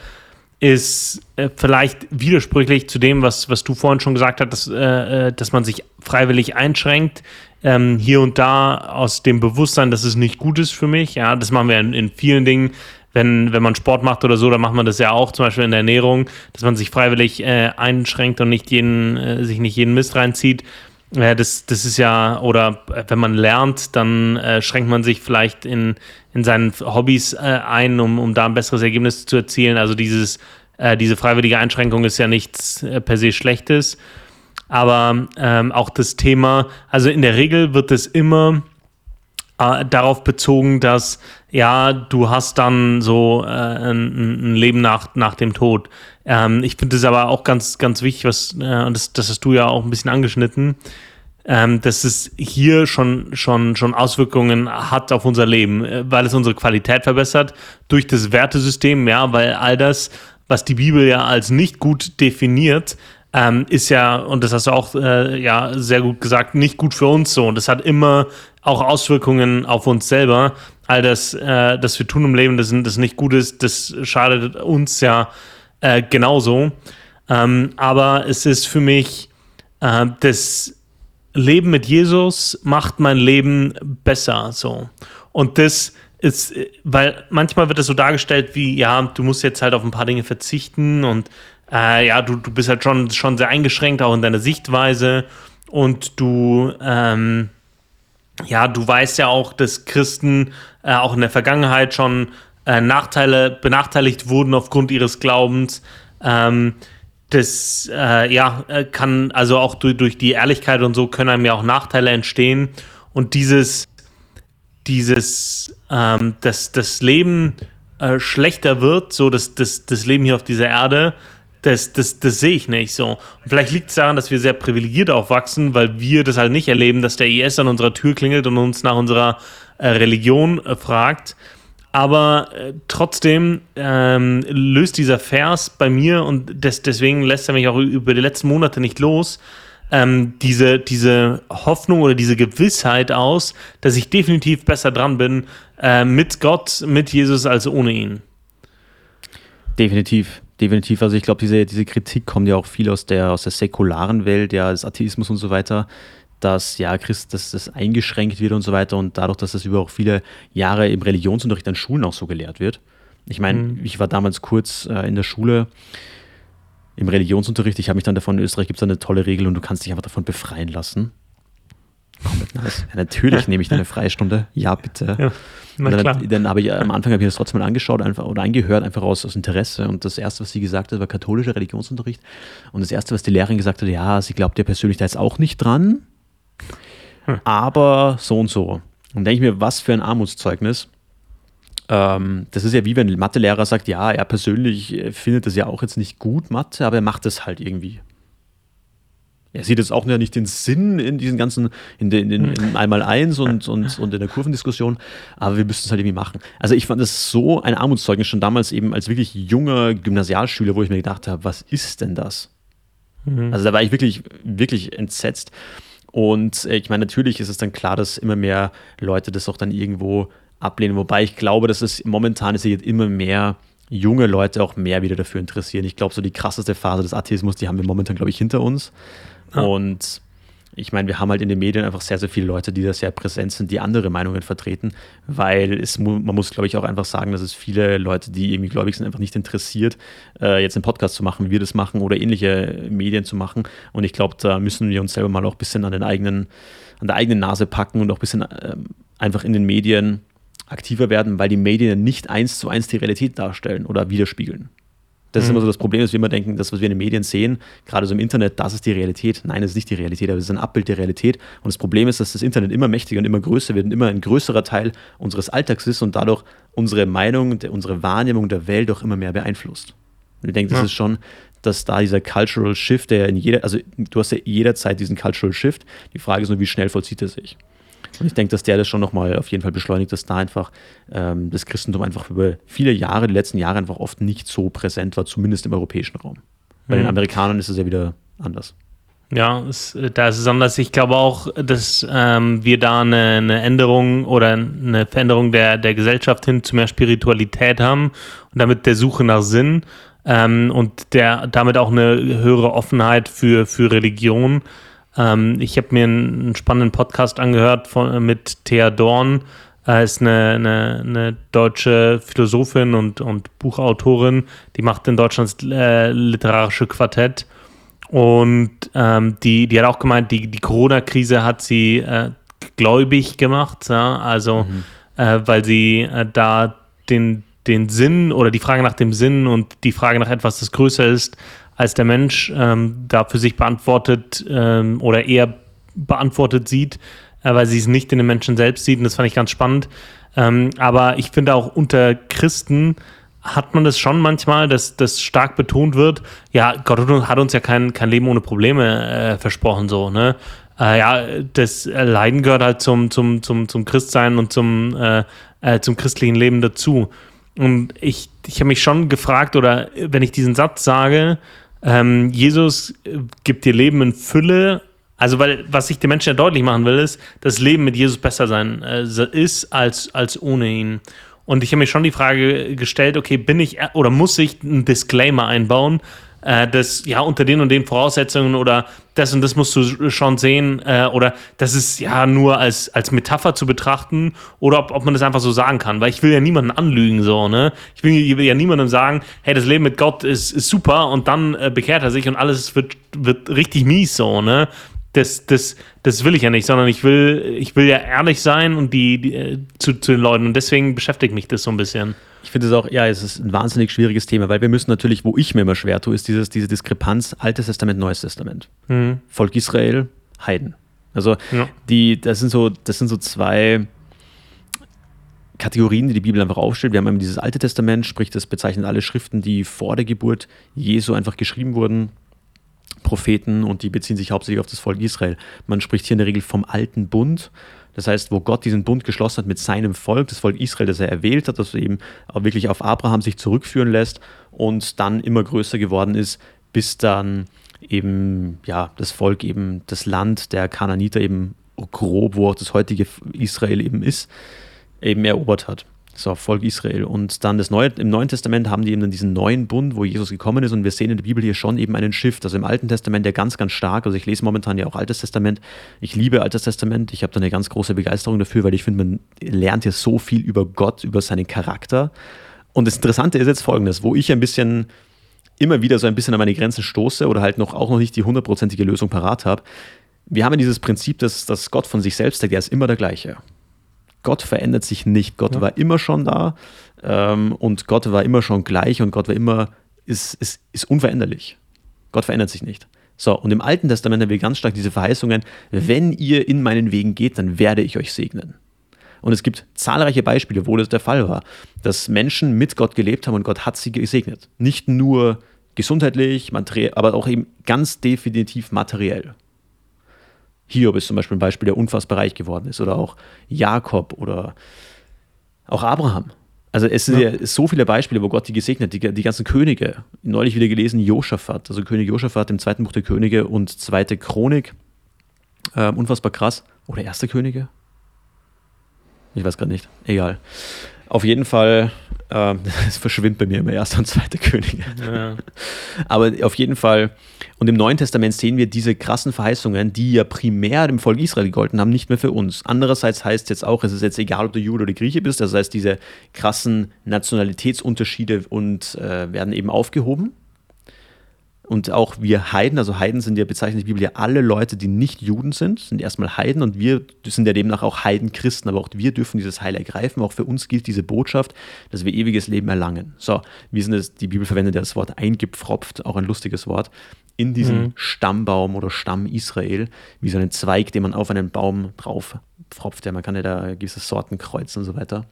ist äh, vielleicht widersprüchlich zu dem, was, was du vorhin schon gesagt hast, dass, äh, äh, dass man sich freiwillig einschränkt. Ähm, hier und da aus dem Bewusstsein, dass es nicht gut ist für mich. Ja, das machen wir in, in vielen Dingen. Wenn, wenn man Sport macht oder so, dann macht man das ja auch, zum Beispiel in der Ernährung, dass man sich freiwillig äh, einschränkt und nicht jeden, äh, sich nicht jeden Mist reinzieht. Ja, das, das ist ja, oder wenn man lernt, dann äh, schränkt man sich vielleicht in, in seinen Hobbys äh, ein, um, um da ein besseres Ergebnis zu erzielen. Also dieses, äh, diese freiwillige Einschränkung ist ja nichts äh, per se Schlechtes. Aber ähm, auch das Thema, also in der Regel wird es immer äh, darauf bezogen, dass ja, du hast dann so äh, ein, ein, Leben nach, nach dem Tod. Ähm, ich finde es aber auch ganz, ganz wichtig, was, äh, das, das hast du ja auch ein bisschen angeschnitten, ähm, dass es hier schon, schon, schon Auswirkungen hat auf unser Leben, äh, weil es unsere Qualität verbessert durch das Wertesystem, ja, weil all das, was die Bibel ja als nicht gut definiert, ähm, ist ja, und das hast du auch äh, ja sehr gut gesagt, nicht gut für uns so. Und das hat immer auch Auswirkungen auf uns selber. All das, äh, das wir tun im Leben, das, das nicht gut ist, das schadet uns ja äh, genauso. Ähm, aber es ist für mich, äh, das Leben mit Jesus macht mein Leben besser. So. Und das ist, weil manchmal wird es so dargestellt wie, ja, du musst jetzt halt auf ein paar Dinge verzichten und äh, ja, du, du bist halt schon, schon sehr eingeschränkt, auch in deiner Sichtweise. Und du, ähm, ja, du weißt ja auch, dass Christen äh, auch in der Vergangenheit schon äh, Nachteile benachteiligt wurden aufgrund ihres Glaubens. Ähm, das äh, ja, äh, kann also auch durch, durch die Ehrlichkeit und so können einem ja auch Nachteile entstehen. Und dieses, dieses, ähm, dass das Leben äh, schlechter wird, so dass das, das Leben hier auf dieser Erde, das, das, das sehe ich nicht so. Und vielleicht liegt es daran, dass wir sehr privilegiert aufwachsen, weil wir das halt nicht erleben, dass der IS an unserer Tür klingelt und uns nach unserer äh, Religion äh, fragt. Aber äh, trotzdem ähm, löst dieser Vers bei mir und des, deswegen lässt er mich auch über die letzten Monate nicht los, ähm, diese, diese Hoffnung oder diese Gewissheit aus, dass ich definitiv besser dran bin äh, mit Gott, mit Jesus als ohne ihn. Definitiv definitiv. Also ich glaube, diese, diese Kritik kommt ja auch viel aus der, aus der säkularen Welt, ja, des Atheismus und so weiter, dass ja Christ, dass das eingeschränkt wird und so weiter und dadurch, dass das über auch viele Jahre im Religionsunterricht an Schulen auch so gelehrt wird. Ich meine, mhm. ich war damals kurz äh, in der Schule im Religionsunterricht. Ich habe mich dann davon, in Österreich gibt es eine tolle Regel und du kannst dich einfach davon befreien lassen. Nice. Ja, natürlich nehme ich deine Freistunde. Ja, bitte. Ja, dann, dann habe ich am Anfang habe ich das trotzdem mal angeschaut einfach, oder angehört, einfach aus, aus Interesse. Und das erste, was sie gesagt hat, war katholischer Religionsunterricht. Und das erste, was die Lehrerin gesagt hat, ja, sie glaubt ja persönlich da jetzt auch nicht dran, hm. aber so und so. Und denke ich mir, was für ein Armutszeugnis. Ähm, das ist ja wie wenn ein Mathelehrer sagt, ja, er persönlich findet das ja auch jetzt nicht gut, Mathe, aber er macht es halt irgendwie er sieht jetzt auch nicht den Sinn in diesen ganzen, in den, in, in einmal eins und, und, und in der Kurvendiskussion, aber wir müssten es halt irgendwie machen. Also ich fand das so ein Armutszeugnis schon damals eben als wirklich junger Gymnasialschüler, wo ich mir gedacht habe, was ist denn das? Mhm. Also da war ich wirklich, wirklich entsetzt. Und äh, ich meine, natürlich ist es dann klar, dass immer mehr Leute das auch dann irgendwo ablehnen, wobei ich glaube, dass es momentan ist jetzt immer mehr junge Leute auch mehr wieder dafür interessieren. Ich glaube, so die krasseste Phase des Atheismus, die haben wir momentan, glaube ich, hinter uns. Und ich meine, wir haben halt in den Medien einfach sehr, sehr viele Leute, die da sehr präsent sind, die andere Meinungen vertreten, weil es, man muss, glaube ich, auch einfach sagen, dass es viele Leute, die irgendwie gläubig sind, einfach nicht interessiert, äh, jetzt einen Podcast zu machen, wie wir das machen oder ähnliche Medien zu machen. Und ich glaube, da müssen wir uns selber mal auch ein bisschen an den eigenen, an der eigenen Nase packen und auch ein bisschen äh, einfach in den Medien aktiver werden, weil die Medien nicht eins zu eins die Realität darstellen oder widerspiegeln. Das mhm. ist immer so das Problem, dass wir immer denken, das, was wir in den Medien sehen, gerade so im Internet, das ist die Realität. Nein, das ist nicht die Realität, aber es ist ein Abbild der Realität. Und das Problem ist, dass das Internet immer mächtiger und immer größer wird und immer ein größerer Teil unseres Alltags ist und dadurch unsere Meinung, unsere Wahrnehmung der Welt auch immer mehr beeinflusst. Und ich denke, das ja. ist schon, dass da dieser Cultural Shift, der in jeder, also du hast ja jederzeit diesen Cultural Shift. Die Frage ist nur, wie schnell vollzieht er sich? Und ich denke, dass der das schon nochmal auf jeden Fall beschleunigt, dass da einfach ähm, das Christentum einfach über viele Jahre, die letzten Jahre einfach oft nicht so präsent war, zumindest im europäischen Raum. Bei mhm. den Amerikanern ist es ja wieder anders. Ja, es, da ist es anders. Ich glaube auch, dass ähm, wir da eine, eine, Änderung oder eine Veränderung der, der Gesellschaft hin zu mehr Spiritualität haben und damit der Suche nach Sinn ähm, und der, damit auch eine höhere Offenheit für, für Religion. Ähm, ich habe mir einen, spannenden Podcast angehört von, mit Thea Dorn. Äh, ist eine, eine, eine, deutsche Philosophin und, und Buchautorin, die macht in Deutschland das äh, literarische Quartett. Und ähm, die, die hat auch gemeint, die, die Corona-Krise hat sie äh, gläubig gemacht, ja? also mhm. äh, weil sie äh, da den, den Sinn oder die Frage nach dem Sinn und die Frage nach etwas, das größer ist, als der Mensch ähm, da für sich beantwortet ähm, oder eher beantwortet sieht, äh, weil sie es nicht in den Menschen selbst sieht. Und das fand ich ganz spannend. Ähm, aber ich finde auch unter Christen hat man das schon manchmal, dass das stark betont wird. Ja, Gott hat uns ja kein, kein Leben ohne Probleme äh, versprochen, so, ne? Äh, ja, das Leiden gehört halt zum, zum, zum, zum Christsein und zum, äh, äh, zum christlichen Leben dazu. Und ich, ich habe mich schon gefragt, oder wenn ich diesen Satz sage, ähm, Jesus gibt dir Leben in Fülle, also weil, was ich den Menschen ja deutlich machen will, ist, dass Leben mit Jesus besser sein äh, ist als, als ohne ihn. Und ich habe mir schon die Frage gestellt, okay, bin ich oder muss ich einen Disclaimer einbauen, äh, dass ja unter den und den Voraussetzungen oder das und das musst du schon sehen äh, oder das ist ja nur als, als Metapher zu betrachten oder ob, ob man das einfach so sagen kann, weil ich will ja niemanden anlügen so, ne? Ich will, ich will ja niemandem sagen, hey, das Leben mit Gott ist, ist super und dann äh, bekehrt er sich und alles wird, wird richtig mies so, ne? das, das, das will ich ja nicht, sondern ich will, ich will ja ehrlich sein und die, die äh, zu, zu den Leuten. Und deswegen beschäftigt mich das so ein bisschen. Ich finde es auch, ja, es ist ein wahnsinnig schwieriges Thema, weil wir müssen natürlich, wo ich mir immer schwer tue, ist dieses, diese Diskrepanz Altes Testament, Neues Testament. Mhm. Volk Israel, Heiden. Also ja. die, das sind so, das sind so zwei Kategorien, die die Bibel einfach aufstellt. Wir haben eben dieses Alte Testament, sprich, das bezeichnet alle Schriften, die vor der Geburt Jesu einfach geschrieben wurden, Propheten und die beziehen sich hauptsächlich auf das Volk Israel. Man spricht hier in der Regel vom alten Bund. Das heißt, wo Gott diesen Bund geschlossen hat mit seinem Volk, das Volk Israel, das er erwählt hat, das eben auch wirklich auf Abraham sich zurückführen lässt und dann immer größer geworden ist, bis dann eben ja das Volk eben das Land der Kananiter eben grob, wo auch das heutige Israel eben ist, eben erobert hat. So, Volk Israel. Und dann das Neue, im Neuen Testament haben die eben dann diesen neuen Bund, wo Jesus gekommen ist. Und wir sehen in der Bibel hier schon eben einen Shift. Also im Alten Testament der ganz, ganz stark. Also ich lese momentan ja auch Altes Testament. Ich liebe Altes Testament. Ich habe da eine ganz große Begeisterung dafür, weil ich finde, man lernt hier so viel über Gott, über seinen Charakter. Und das Interessante ist jetzt folgendes, wo ich ein bisschen immer wieder so ein bisschen an meine Grenzen stoße oder halt noch auch noch nicht die hundertprozentige Lösung parat habe. Wir haben ja dieses Prinzip, dass, dass Gott von sich selbst sagt, er ist immer der gleiche. Gott verändert sich nicht. Gott ja. war immer schon da ähm, und Gott war immer schon gleich und Gott war immer, ist, ist, ist unveränderlich. Gott verändert sich nicht. So, und im Alten Testament haben wir ganz stark diese Verheißungen, wenn ihr in meinen Wegen geht, dann werde ich euch segnen. Und es gibt zahlreiche Beispiele, wo das der Fall war, dass Menschen mit Gott gelebt haben und Gott hat sie gesegnet. Nicht nur gesundheitlich, materiell, aber auch eben ganz definitiv materiell. Hiob ist zum Beispiel ein Beispiel, der unfassbar reich geworden ist. Oder auch Jakob oder auch Abraham. Also es sind ja. ja so viele Beispiele, wo Gott die gesegnet, die, die ganzen Könige. Neulich wieder gelesen, Josaphat, also König Josaphat im zweiten Buch der Könige und zweite Chronik. Ähm, unfassbar krass. Oder erste Könige? Ich weiß gerade nicht. Egal. Auf jeden Fall, äh, es verschwimmt bei mir immer erster und zweiter Könige. Ja. Aber auf jeden Fall, und im Neuen Testament sehen wir diese krassen Verheißungen, die ja primär dem Volk Israel gegolten haben, nicht mehr für uns. Andererseits heißt es jetzt auch, es ist jetzt egal, ob du Jude oder Grieche bist, das heißt, diese krassen Nationalitätsunterschiede und äh, werden eben aufgehoben. Und auch wir Heiden, also Heiden sind ja bezeichnet in der Bibel ja alle Leute, die nicht Juden sind, sind erstmal Heiden und wir sind ja demnach auch Heidenchristen, aber auch wir dürfen dieses Heil ergreifen. Auch für uns gilt diese Botschaft, dass wir ewiges Leben erlangen. So, wir sind es, die Bibel verwendet ja das Wort eingepfropft, auch ein lustiges Wort, in diesem mhm. Stammbaum oder Stamm Israel, wie so einen Zweig, den man auf einen Baum drauf pfropft. Ja, man kann ja da gewisse Sorten kreuzen und so weiter.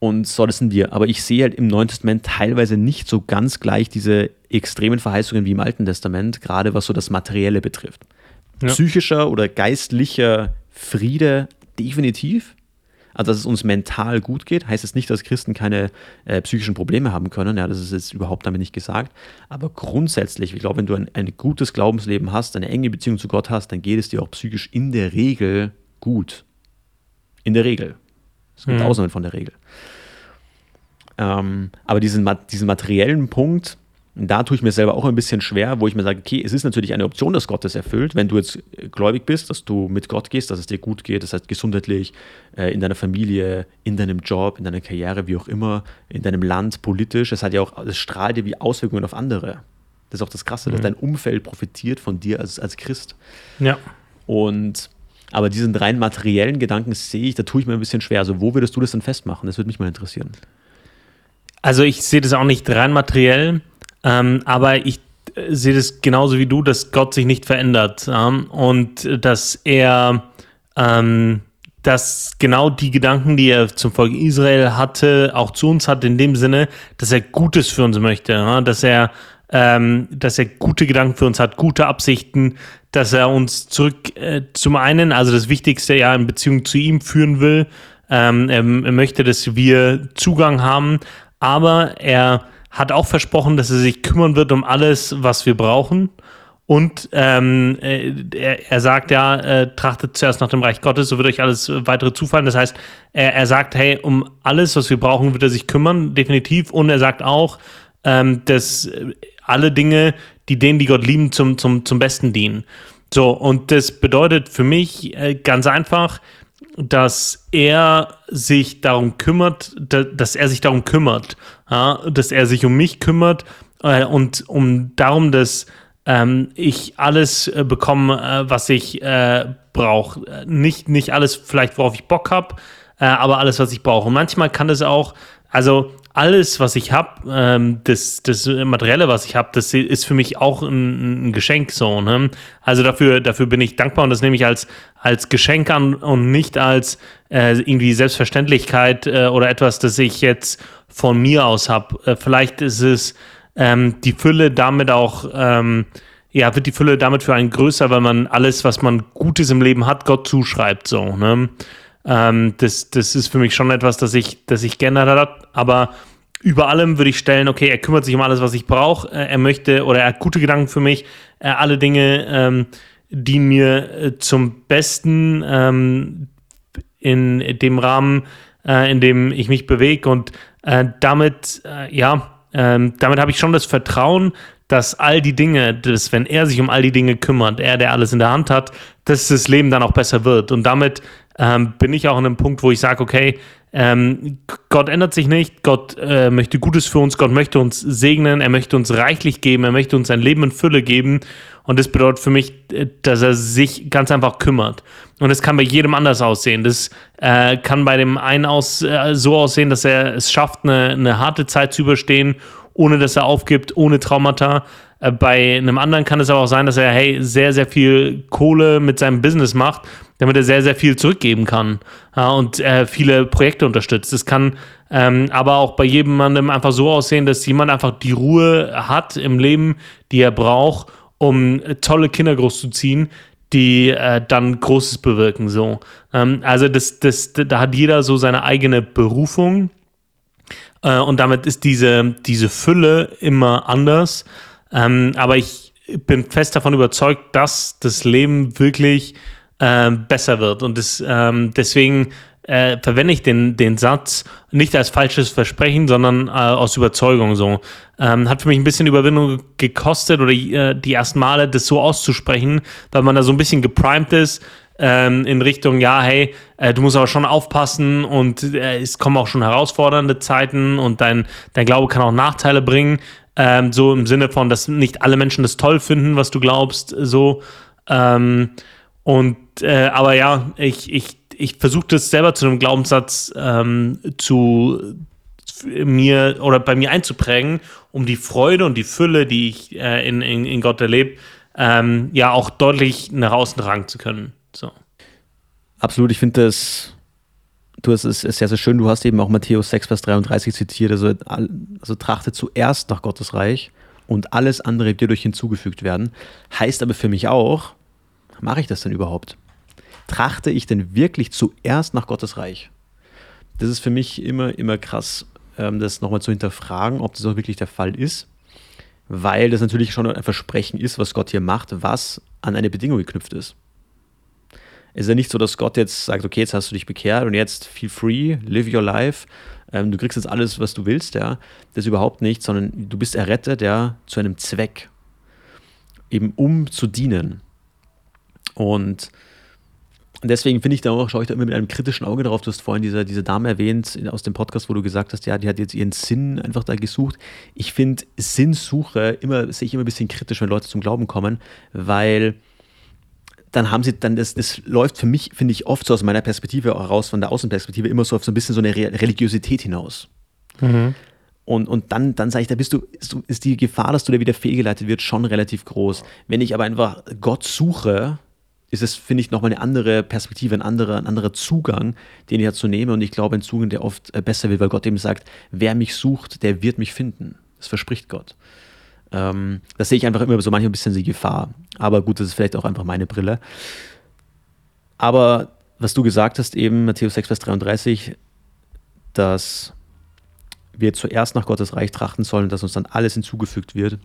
Und so, das sind wir. Aber ich sehe halt im Neuen Testament teilweise nicht so ganz gleich diese extremen Verheißungen wie im Alten Testament, gerade was so das Materielle betrifft. Ja. Psychischer oder geistlicher Friede definitiv. Also, dass es uns mental gut geht, heißt es nicht, dass Christen keine äh, psychischen Probleme haben können. Ja, das ist jetzt überhaupt damit nicht gesagt. Aber grundsätzlich, ich glaube, wenn du ein, ein gutes Glaubensleben hast, eine enge Beziehung zu Gott hast, dann geht es dir auch psychisch in der Regel gut. In der Regel. Es gibt mhm. Ausnahmen von der Regel. Ähm, aber diesen, diesen materiellen Punkt, da tue ich mir selber auch ein bisschen schwer, wo ich mir sage, okay, es ist natürlich eine Option, dass Gott das erfüllt, wenn du jetzt gläubig bist, dass du mit Gott gehst, dass es dir gut geht, das heißt gesundheitlich, äh, in deiner Familie, in deinem Job, in deiner Karriere, wie auch immer, in deinem Land, politisch. Es hat ja auch, es strahlt dir wie Auswirkungen auf andere. Das ist auch das Krasse, mhm. dass dein Umfeld profitiert von dir als, als Christ. Ja. Und aber diesen rein materiellen Gedanken sehe ich, da tue ich mir ein bisschen schwer. Also, wo würdest du das denn festmachen? Das würde mich mal interessieren. Also, ich sehe das auch nicht rein materiell, ähm, aber ich äh, sehe das genauso wie du, dass Gott sich nicht verändert ähm, und dass er ähm, dass genau die Gedanken, die er zum Volk Israel hatte, auch zu uns hat, in dem Sinne, dass er Gutes für uns möchte, ja? dass er ähm, dass er gute Gedanken für uns hat, gute Absichten, dass er uns zurück äh, zum einen, also das Wichtigste ja in Beziehung zu ihm führen will. Ähm, er, er möchte, dass wir Zugang haben, aber er hat auch versprochen, dass er sich kümmern wird um alles, was wir brauchen. Und ähm, äh, er, er, sagt ja, äh, trachtet zuerst nach dem Reich Gottes, so wird euch alles weitere zufallen. Das heißt, er, er sagt, hey, um alles, was wir brauchen, wird er sich kümmern, definitiv. Und er sagt auch, ähm, dass alle Dinge, die denen, die Gott lieben, zum, zum, zum Besten dienen. So, und das bedeutet für mich äh, ganz einfach, dass er sich darum kümmert, dass er sich darum kümmert, ja, dass er sich um mich kümmert äh, und um darum, dass ähm, ich alles äh, bekomme, äh, was ich äh, brauche. Nicht, nicht alles vielleicht, worauf ich Bock habe, aber alles, was ich brauche. Und manchmal kann es auch, also alles, was ich habe, ähm, das, das Materielle, was ich habe, das ist für mich auch ein, ein Geschenk so. Ne? Also dafür, dafür bin ich dankbar und das nehme ich als, als Geschenk an und nicht als äh, irgendwie Selbstverständlichkeit äh, oder etwas, das ich jetzt von mir aus habe. Äh, vielleicht ist es ähm, die Fülle damit auch, ähm, ja, wird die Fülle damit für einen größer, weil man alles, was man Gutes im Leben hat, Gott zuschreibt, so, ne? Ähm, das, das ist für mich schon etwas, das ich, das ich gerne hat, aber über allem würde ich stellen, okay, er kümmert sich um alles, was ich brauche, äh, er möchte oder er hat gute Gedanken für mich, äh, alle Dinge, ähm, die mir äh, zum Besten ähm, in dem Rahmen, äh, in dem ich mich bewege und äh, damit, äh, ja, ähm, damit habe ich schon das Vertrauen, dass all die Dinge, dass wenn er sich um all die Dinge kümmert, er, der alles in der Hand hat, dass das Leben dann auch besser wird. Und damit ähm, bin ich auch an einem Punkt, wo ich sage, okay, ähm, Gott ändert sich nicht, Gott äh, möchte Gutes für uns, Gott möchte uns segnen, er möchte uns reichlich geben, er möchte uns ein Leben in Fülle geben. Und das bedeutet für mich, äh, dass er sich ganz einfach kümmert. Und es kann bei jedem anders aussehen. Das äh, kann bei dem einen aus, äh, so aussehen, dass er es schafft, eine, eine harte Zeit zu überstehen, ohne dass er aufgibt, ohne Traumata. Äh, bei einem anderen kann es aber auch sein, dass er hey, sehr, sehr viel Kohle mit seinem Business macht, damit er sehr, sehr viel zurückgeben kann ja, und äh, viele Projekte unterstützt. Es kann ähm, aber auch bei jemandem einfach so aussehen, dass jemand einfach die Ruhe hat im Leben, die er braucht, um tolle Kinder großzuziehen, die äh, dann Großes bewirken. So. Ähm, also das, das, da hat jeder so seine eigene Berufung äh, und damit ist diese, diese Fülle immer anders. Ähm, aber ich bin fest davon überzeugt, dass das Leben wirklich äh, besser wird. Und das, ähm, deswegen äh, verwende ich den, den Satz nicht als falsches Versprechen, sondern äh, aus Überzeugung so. Ähm, hat für mich ein bisschen Überwindung gekostet oder äh, die ersten Male das so auszusprechen, weil man da so ein bisschen geprimed ist ähm, in Richtung, ja, hey, äh, du musst aber schon aufpassen und äh, es kommen auch schon herausfordernde Zeiten und dein, dein Glaube kann auch Nachteile bringen. Ähm, so im Sinne von, dass nicht alle Menschen das toll finden, was du glaubst, so. Ähm, und äh, aber ja, ich, ich, ich versuche das selber zu einem Glaubenssatz ähm, zu mir oder bei mir einzuprägen, um die Freude und die Fülle, die ich äh, in, in, in Gott erlebe, ähm, ja auch deutlich nach außen tragen zu können. So. Absolut, ich finde das, du hast es sehr, sehr schön, du hast eben auch Matthäus 6, Vers 33 zitiert, also, also trachte zuerst nach Gottes Reich und alles andere wird dir durch hinzugefügt werden. Heißt aber für mich auch, mache ich das denn überhaupt? Trachte ich denn wirklich zuerst nach Gottes Reich? Das ist für mich immer, immer krass, ähm, das nochmal zu hinterfragen, ob das auch wirklich der Fall ist, weil das natürlich schon ein Versprechen ist, was Gott hier macht, was an eine Bedingung geknüpft ist. Es ist ja nicht so, dass Gott jetzt sagt, okay, jetzt hast du dich bekehrt und jetzt feel free, live your life. Ähm, du kriegst jetzt alles, was du willst, ja. Das überhaupt nicht, sondern du bist errettet, ja, zu einem Zweck. Eben um zu dienen. Und deswegen finde ich da auch, schaue ich da immer mit einem kritischen Auge drauf. Du hast vorhin diese, diese Dame erwähnt aus dem Podcast, wo du gesagt hast, ja, die hat jetzt ihren Sinn einfach da gesucht. Ich finde Sinnsuche immer, sehe ich immer ein bisschen kritisch, wenn Leute zum Glauben kommen, weil dann haben sie dann, das, das läuft für mich, finde ich, oft so aus meiner Perspektive heraus, von der Außenperspektive, immer so auf so ein bisschen so eine Re Religiosität hinaus. Mhm. Und, und dann, dann sage ich, da bist du, ist die Gefahr, dass du da wieder fehlgeleitet wird, schon relativ groß. Wenn ich aber einfach Gott suche, ist es, finde ich, nochmal eine andere Perspektive, ein anderer, ein anderer Zugang, den ich dazu nehme. Und ich glaube, ein Zugang, der oft äh, besser wird, weil Gott eben sagt, wer mich sucht, der wird mich finden. Das verspricht Gott. Ähm, das sehe ich einfach immer so manchmal ein bisschen die Gefahr. Aber gut, das ist vielleicht auch einfach meine Brille. Aber was du gesagt hast, eben Matthäus 6, Vers 33, dass wir zuerst nach Gottes Reich trachten sollen, dass uns dann alles hinzugefügt wird.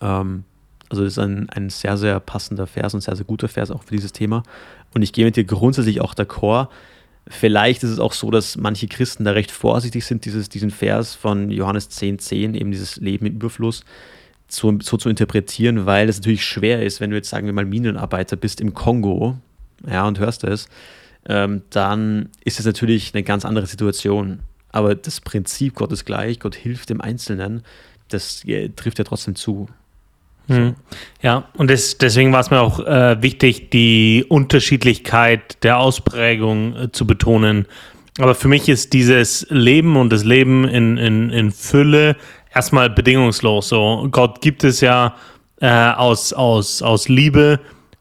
Ähm, also das ist ein, ein sehr, sehr passender Vers und sehr, sehr guter Vers auch für dieses Thema. Und ich gehe mit dir grundsätzlich auch d'accord. Vielleicht ist es auch so, dass manche Christen da recht vorsichtig sind, dieses, diesen Vers von Johannes 10,10, 10, eben dieses Leben im Überfluss, so, so zu interpretieren, weil es natürlich schwer ist, wenn du jetzt, sagen wir mal, Minenarbeiter bist im Kongo, ja, und hörst es, ähm, dann ist es natürlich eine ganz andere Situation. Aber das Prinzip Gott ist gleich, Gott hilft dem Einzelnen, das äh, trifft ja trotzdem zu. So. Hm. Ja, und das, deswegen war es mir auch äh, wichtig, die Unterschiedlichkeit der Ausprägung äh, zu betonen. Aber für mich ist dieses Leben und das Leben in, in, in Fülle erstmal bedingungslos. So, Gott gibt es ja äh, aus, aus, aus Liebe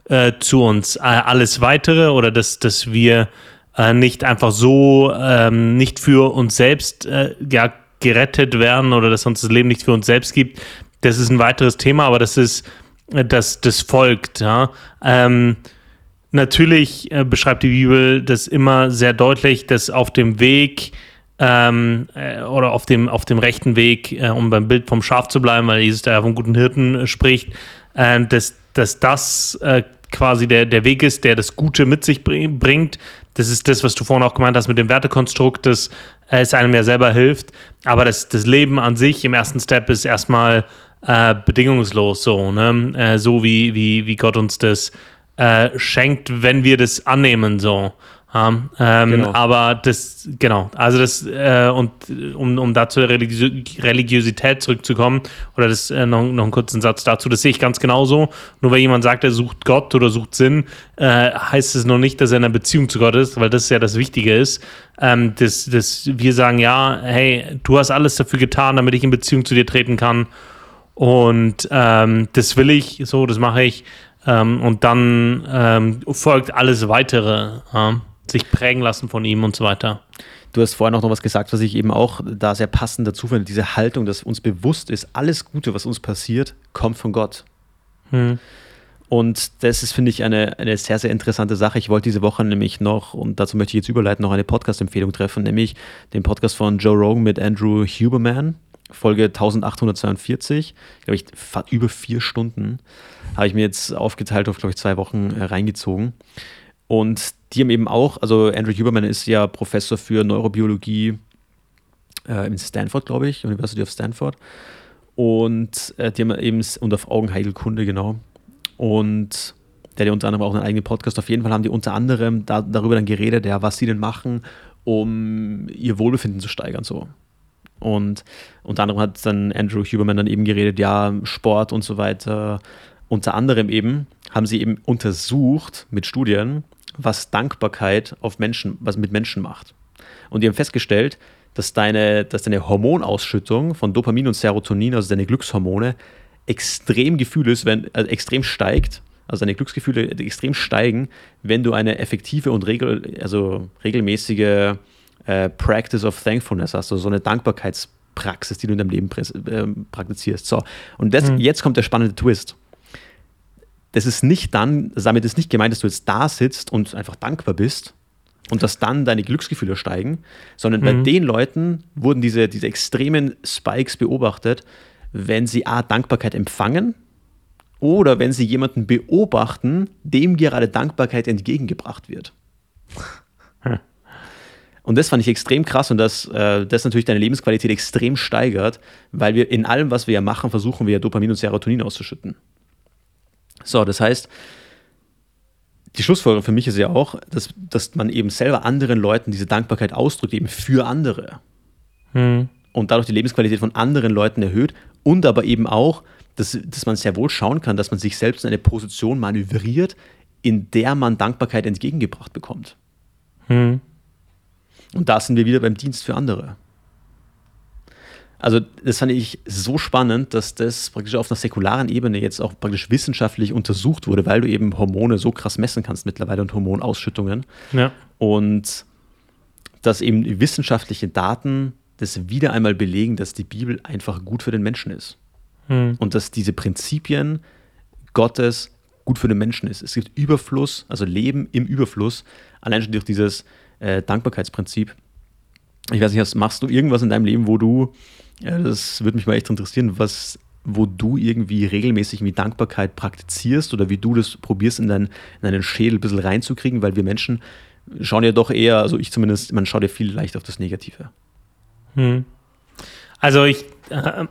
äh, zu uns. Äh, alles weitere oder dass, dass wir äh, nicht einfach so ähm, nicht für uns selbst ja, gerettet werden oder dass uns das Leben nicht für uns selbst gibt, das ist ein weiteres Thema, aber das ist, äh, das, das folgt. Ja. Ähm, natürlich äh, beschreibt die Bibel das immer sehr deutlich, dass auf dem Weg ähm, äh, oder auf dem, auf dem rechten Weg, äh, um beim Bild vom Schaf zu bleiben, weil Jesus da vom guten Hirten äh, spricht, äh, dass, dass das quasi der, der Weg ist, der das Gute mit sich bringt. Das ist das, was du vorhin auch gemeint hast mit dem Wertekonstrukt, dass es einem ja selber hilft. Aber das, das Leben an sich im ersten Step ist erstmal äh, bedingungslos so, ne? Äh, so wie, wie, wie Gott uns das äh, schenkt, wenn wir das annehmen, so. Ähm, genau. Aber das, genau, also das, äh, und um, um da zur Religios Religiosität zurückzukommen, oder das äh, noch, noch einen kurzen Satz dazu, das sehe ich ganz genauso. Nur weil jemand sagt, er sucht Gott oder sucht Sinn, äh, heißt es noch nicht, dass er in einer Beziehung zu Gott ist, weil das ja das Wichtige ist. Ähm, das, das, wir sagen, ja, hey, du hast alles dafür getan, damit ich in Beziehung zu dir treten kann. Und ähm, das will ich, so, das mache ich. Ähm, und dann ähm, folgt alles weitere. Ja? sich prägen lassen von ihm und so weiter. Du hast vorhin auch noch was gesagt, was ich eben auch da sehr passend dazu finde, diese Haltung, dass uns bewusst ist, alles Gute, was uns passiert, kommt von Gott. Hm. Und das ist, finde ich, eine, eine sehr, sehr interessante Sache. Ich wollte diese Woche nämlich noch, und dazu möchte ich jetzt überleiten, noch eine Podcast-Empfehlung treffen, nämlich den Podcast von Joe Rogan mit Andrew Huberman, Folge 1842, glaube ich, über vier Stunden, habe ich mir jetzt aufgeteilt auf, glaube ich, zwei Wochen äh, reingezogen. Und die haben eben auch, also Andrew Huberman ist ja Professor für Neurobiologie äh, in Stanford, glaube ich, University of Stanford. Und äh, die haben eben, und auf Augenheilkunde, genau. Und der hat ja unter anderem auch einen eigenen Podcast. Auf jeden Fall haben die unter anderem da, darüber dann geredet, ja, was sie denn machen, um ihr Wohlbefinden zu steigern, so. Und unter anderem hat dann Andrew Huberman dann eben geredet, ja, Sport und so weiter. Unter anderem eben haben sie eben untersucht mit Studien, was Dankbarkeit auf Menschen, was mit Menschen macht. Und die haben festgestellt, dass deine, dass deine Hormonausschüttung von Dopamin und Serotonin, also deine Glückshormone, extrem Gefühl ist, wenn, also extrem steigt, also deine Glücksgefühle extrem steigen, wenn du eine effektive und regel, also regelmäßige äh, Practice of Thankfulness hast, also so eine Dankbarkeitspraxis, die du in deinem Leben äh, praktizierst. So, und das, mhm. jetzt kommt der spannende Twist das ist nicht dann, damit ist nicht gemeint, dass du jetzt da sitzt und einfach dankbar bist und dass dann deine Glücksgefühle steigen, sondern mhm. bei den Leuten wurden diese, diese extremen Spikes beobachtet, wenn sie A, Dankbarkeit empfangen oder wenn sie jemanden beobachten, dem gerade Dankbarkeit entgegengebracht wird. Und das fand ich extrem krass und dass äh, das natürlich deine Lebensqualität extrem steigert, weil wir in allem, was wir ja machen, versuchen wir ja Dopamin und Serotonin auszuschütten. So, das heißt, die Schlussfolgerung für mich ist ja auch, dass, dass man eben selber anderen Leuten diese Dankbarkeit ausdrückt, eben für andere. Hm. Und dadurch die Lebensqualität von anderen Leuten erhöht und aber eben auch, dass, dass man sehr wohl schauen kann, dass man sich selbst in eine Position manövriert, in der man Dankbarkeit entgegengebracht bekommt. Hm. Und da sind wir wieder beim Dienst für andere. Also das fand ich so spannend, dass das praktisch auf einer säkularen Ebene jetzt auch praktisch wissenschaftlich untersucht wurde, weil du eben Hormone so krass messen kannst mittlerweile und Hormonausschüttungen. Ja. Und dass eben die wissenschaftlichen Daten das wieder einmal belegen, dass die Bibel einfach gut für den Menschen ist. Hm. Und dass diese Prinzipien Gottes gut für den Menschen ist. Es gibt Überfluss, also Leben im Überfluss, allein schon durch dieses äh, Dankbarkeitsprinzip. Ich weiß nicht, machst du irgendwas in deinem Leben, wo du ja, das würde mich mal echt interessieren, was, wo du irgendwie regelmäßig mit Dankbarkeit praktizierst oder wie du das probierst, in, dein, in deinen Schädel ein bisschen reinzukriegen, weil wir Menschen schauen ja doch eher, also ich zumindest, man schaut ja viel leicht auf das Negative. Hm. Also ich, äh,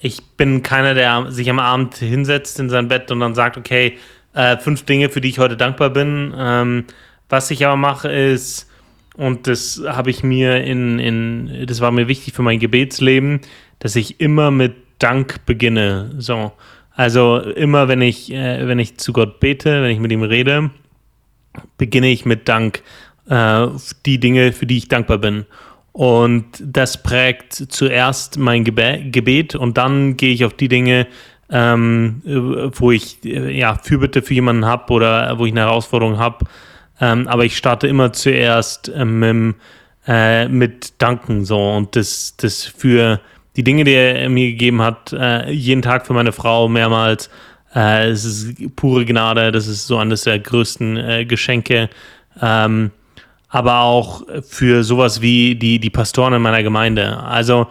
ich bin keiner, der sich am Abend hinsetzt in sein Bett und dann sagt, okay, äh, fünf Dinge, für die ich heute dankbar bin. Ähm, was ich aber mache, ist, und das habe ich mir in, in, das war mir wichtig für mein Gebetsleben, dass ich immer mit Dank beginne. So. Also immer, wenn ich, äh, wenn ich zu Gott bete, wenn ich mit ihm rede, beginne ich mit Dank. Äh, die Dinge, für die ich dankbar bin. Und das prägt zuerst mein Gebe Gebet und dann gehe ich auf die Dinge, ähm, wo ich äh, ja Fürbitte für jemanden habe oder wo ich eine Herausforderung habe, ähm, aber ich starte immer zuerst ähm, äh, mit Danken so und das, das für die Dinge, die er mir gegeben hat, äh, jeden Tag für meine Frau mehrmals. Äh, es ist pure Gnade, das ist so eines der größten äh, Geschenke. Ähm, aber auch für sowas wie die, die Pastoren in meiner Gemeinde. Also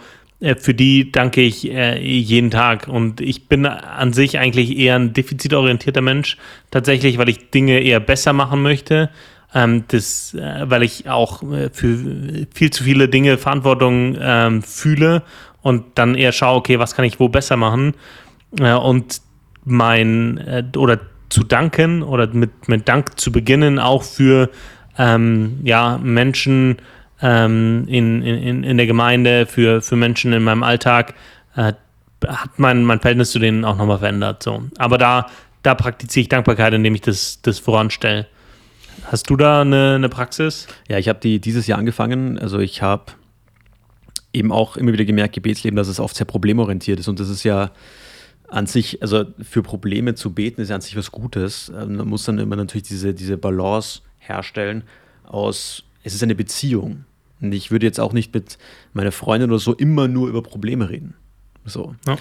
für die danke ich äh, jeden Tag. Und ich bin an sich eigentlich eher ein defizitorientierter Mensch, tatsächlich, weil ich Dinge eher besser machen möchte. Ähm, das, äh, weil ich auch für viel zu viele Dinge Verantwortung ähm, fühle und dann eher schaue, okay, was kann ich wo besser machen? und mein, oder zu danken oder mit, mit Dank zu beginnen, auch für ähm, ja, Menschen, ähm, in, in, in der Gemeinde, für, für Menschen in meinem Alltag, äh, hat mein, mein Verhältnis zu denen auch nochmal verändert. So. Aber da, da praktiziere ich Dankbarkeit, indem ich das, das voranstelle. Hast du da eine, eine Praxis? Ja, ich habe die dieses Jahr angefangen. Also ich habe eben auch immer wieder gemerkt, Gebetsleben, dass es oft sehr problemorientiert ist. Und das ist ja an sich, also für Probleme zu beten, ist ja an sich was Gutes. Ähm, man muss dann immer natürlich diese, diese Balance herstellen aus es ist eine Beziehung. Und ich würde jetzt auch nicht mit meiner Freundin oder so immer nur über Probleme reden. So. Ja.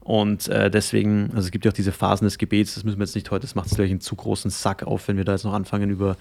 Und äh, deswegen, also es gibt ja auch diese Phasen des Gebets, das müssen wir jetzt nicht heute, das macht es gleich einen zu großen Sack auf, wenn wir da jetzt noch anfangen, über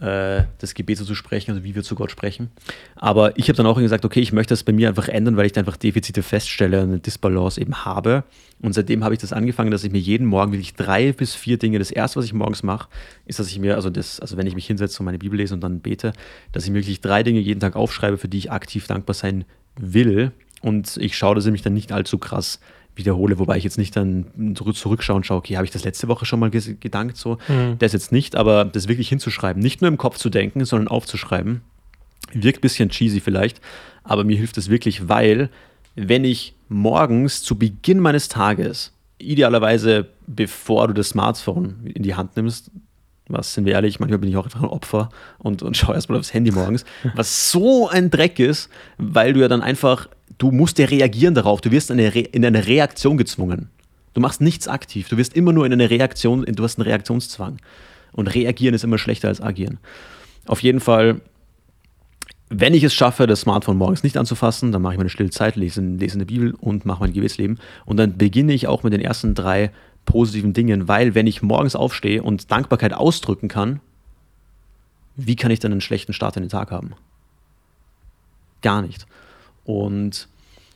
äh, das Gebet so zu sprechen, also wie wir zu Gott sprechen. Aber ich habe dann auch gesagt, okay, ich möchte das bei mir einfach ändern, weil ich da einfach Defizite feststelle, eine Disbalance eben habe. Und seitdem habe ich das angefangen, dass ich mir jeden Morgen wirklich drei bis vier Dinge, das erste, was ich morgens mache, ist, dass ich mir, also das, also wenn ich mich hinsetze und meine Bibel lese und dann bete, dass ich mir wirklich drei Dinge jeden Tag aufschreibe, für die ich aktiv dankbar sein will. Und ich schaue, dass ich mich dann nicht allzu krass wiederhole, wobei ich jetzt nicht dann zurückschaue und schaue, okay, habe ich das letzte Woche schon mal gedankt, so. Mhm. Das jetzt nicht, aber das wirklich hinzuschreiben, nicht nur im Kopf zu denken, sondern aufzuschreiben, wirkt ein bisschen cheesy vielleicht, aber mir hilft es wirklich, weil wenn ich morgens zu Beginn meines Tages, idealerweise bevor du das Smartphone in die Hand nimmst, was sind wir ehrlich, manchmal bin ich auch einfach ein Opfer und, und schaue erstmal aufs Handy morgens, was so ein Dreck ist, weil du ja dann einfach du musst ja reagieren darauf. Du wirst eine in eine Reaktion gezwungen. Du machst nichts aktiv. Du wirst immer nur in eine Reaktion, du hast einen Reaktionszwang. Und reagieren ist immer schlechter als agieren. Auf jeden Fall, wenn ich es schaffe, das Smartphone morgens nicht anzufassen, dann mache ich meine stille Zeit, lese, lese eine Bibel und mache mein Gebetsleben. Und dann beginne ich auch mit den ersten drei positiven Dingen, weil wenn ich morgens aufstehe und Dankbarkeit ausdrücken kann, wie kann ich dann einen schlechten Start in den Tag haben? Gar nicht. Und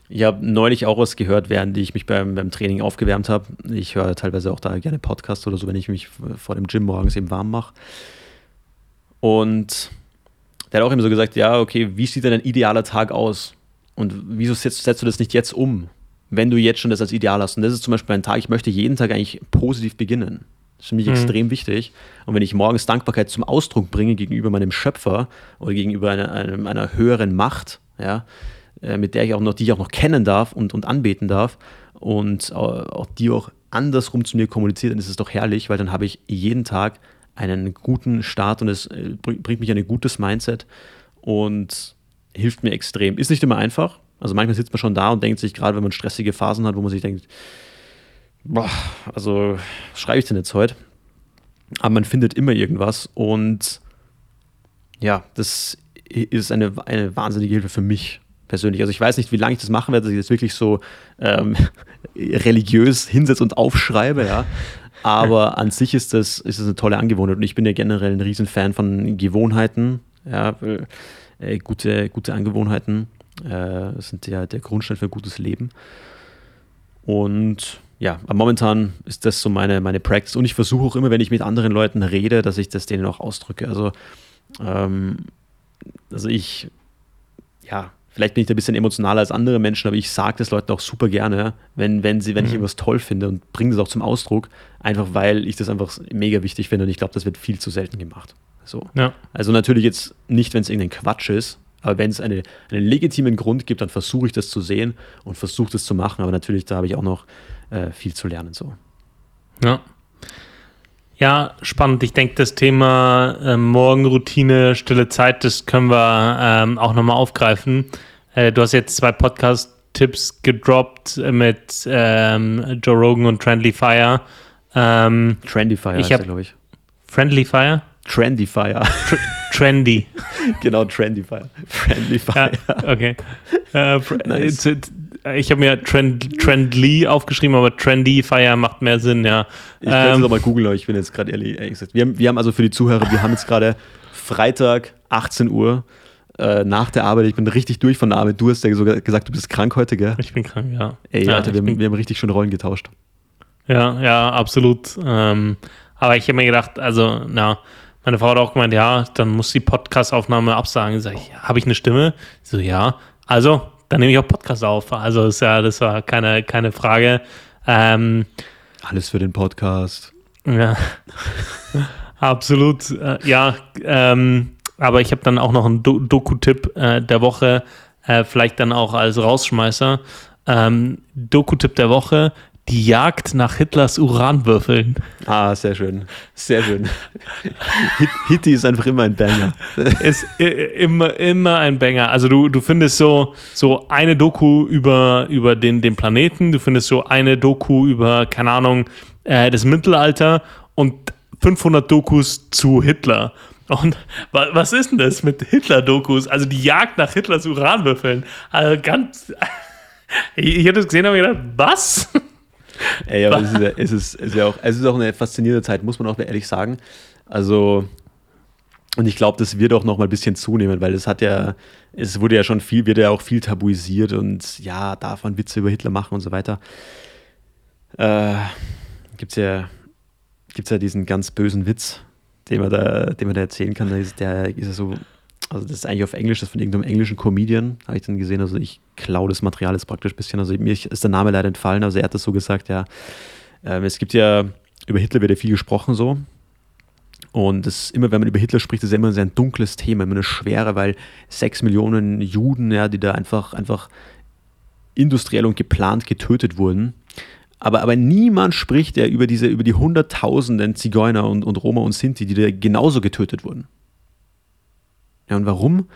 ich habe neulich auch was gehört, während ich mich beim, beim Training aufgewärmt habe. Ich höre teilweise auch da gerne Podcasts oder so, wenn ich mich vor dem Gym morgens eben warm mache. Und der hat auch immer so gesagt, ja, okay, wie sieht denn ein idealer Tag aus? Und wieso setzt, setzt du das nicht jetzt um, wenn du jetzt schon das als Ideal hast? Und das ist zum Beispiel ein Tag, ich möchte jeden Tag eigentlich positiv beginnen. Das ist für mich mhm. extrem wichtig. Und wenn ich morgens Dankbarkeit zum Ausdruck bringe gegenüber meinem Schöpfer oder gegenüber einer, einer, einer höheren Macht, ja, äh, mit der ich auch noch, die ich auch noch kennen darf und, und anbeten darf und auch die auch andersrum zu mir kommuniziert, dann ist es doch herrlich, weil dann habe ich jeden Tag einen guten Start und es äh, bringt mich ein gutes Mindset und hilft mir extrem. Ist nicht immer einfach, Also manchmal sitzt man schon da und denkt sich, gerade wenn man stressige Phasen hat, wo man sich denkt, boah, also schreibe ich denn jetzt heute? Aber man findet immer irgendwas und ja, das ist eine, eine wahnsinnige Hilfe für mich persönlich. Also ich weiß nicht, wie lange ich das machen werde, dass ich das wirklich so ähm, religiös hinsetze und aufschreibe, ja. Aber an sich ist das, ist das eine tolle Angewohnheit und ich bin ja generell ein Riesenfan von Gewohnheiten, ja, äh, gute, gute Angewohnheiten äh, sind ja der Grundstein für ein gutes Leben. Und ja, momentan ist das so meine, meine Practice. Und ich versuche auch immer, wenn ich mit anderen Leuten rede, dass ich das denen auch ausdrücke. Also, ähm, also ich, ja, vielleicht bin ich da ein bisschen emotionaler als andere Menschen, aber ich sage das Leuten auch super gerne, wenn, wenn, sie, wenn mhm. ich irgendwas toll finde und bringe das auch zum Ausdruck, einfach weil ich das einfach mega wichtig finde und ich glaube, das wird viel zu selten gemacht. So. Ja. Also natürlich jetzt nicht, wenn es irgendein Quatsch ist, aber wenn es eine, einen legitimen Grund gibt, dann versuche ich das zu sehen und versuche das zu machen. Aber natürlich, da habe ich auch noch äh, viel zu lernen. So. Ja. Ja, spannend. Ich denke, das Thema äh, Morgenroutine, stille Zeit, das können wir ähm, auch nochmal aufgreifen. Äh, du hast jetzt zwei Podcast-Tipps gedroppt mit ähm, Joe Rogan und Trendly Fire. Ähm, Trendy Fire, ich glaube ich. Friendly Fire? Trendy Fire. Tr trendy. genau, Trendy Fire. Friendly Fire. Ja, okay. Äh, nice. Ich habe mir Trend, Trendly aufgeschrieben, aber Trendy Fire macht mehr Sinn, ja. Ich kann es ähm, auch mal googeln, aber ich bin jetzt gerade ehrlich, ehrlich gesagt. Wir haben, wir haben also für die Zuhörer, wir haben jetzt gerade Freitag, 18 Uhr, äh, nach der Arbeit. Ich bin richtig durch von der Arbeit. Du hast ja sogar gesagt, du bist krank heute, gell? Ich bin krank, ja. Ey, ja, Alter, wir, bin, wir haben richtig schön Rollen getauscht. Ja, ja, absolut. Ähm, aber ich habe mir gedacht, also, na, meine Frau hat auch gemeint, ja, dann muss die Podcast-Aufnahme absagen. Sag ich, habe ich eine Stimme? So, ja. Also, dann nehme ich auch Podcast auf. Also, ist ja, das war keine, keine Frage. Ähm, Alles für den Podcast. Ja, absolut. Äh, ja, ähm, aber ich habe dann auch noch einen Do Doku-Tipp äh, der Woche, äh, vielleicht dann auch als Rausschmeißer. Ähm, Doku-Tipp der Woche: die Jagd nach Hitlers Uranwürfeln. Ah, sehr schön. Sehr schön. Hit, Hitty ist einfach immer ein Banger. Ist immer, immer ein Banger. Also du, du findest so, so eine Doku über, über den, den Planeten, du findest so eine Doku über, keine Ahnung, äh, das Mittelalter und 500 Dokus zu Hitler. Und was ist denn das mit Hitler-Dokus? Also die Jagd nach Hitlers Uranwürfeln. Also ganz. Ich, ich habe das gesehen und habe gedacht, was? Ey, aber es ist, ja, es, ist, es, ist ja auch, es ist auch eine faszinierende Zeit, muss man auch ehrlich sagen. Also, und ich glaube, das wird auch noch mal ein bisschen zunehmen, weil es hat ja, es wurde ja schon viel, wird ja auch viel tabuisiert und ja, darf man Witze über Hitler machen und so weiter. Äh, Gibt es ja, gibt's ja diesen ganz bösen Witz, den man da, den man da erzählen kann. Der ist, der ist ja so also das ist eigentlich auf Englisch, das ist von irgendeinem englischen Comedian, habe ich dann gesehen. Also ich klaue das Material jetzt praktisch ein bisschen. Also mir ist der Name leider entfallen, also er hat das so gesagt, ja. Ähm, es gibt ja, über Hitler wird ja viel gesprochen so. Und das immer, wenn man über Hitler spricht, ist immer ein sehr dunkles Thema, immer eine Schwere, weil sechs Millionen Juden, ja, die da einfach, einfach industriell und geplant getötet wurden. Aber, aber niemand spricht ja über diese, über die Hunderttausenden Zigeuner und, und Roma und Sinti, die da genauso getötet wurden. Ja, und warum?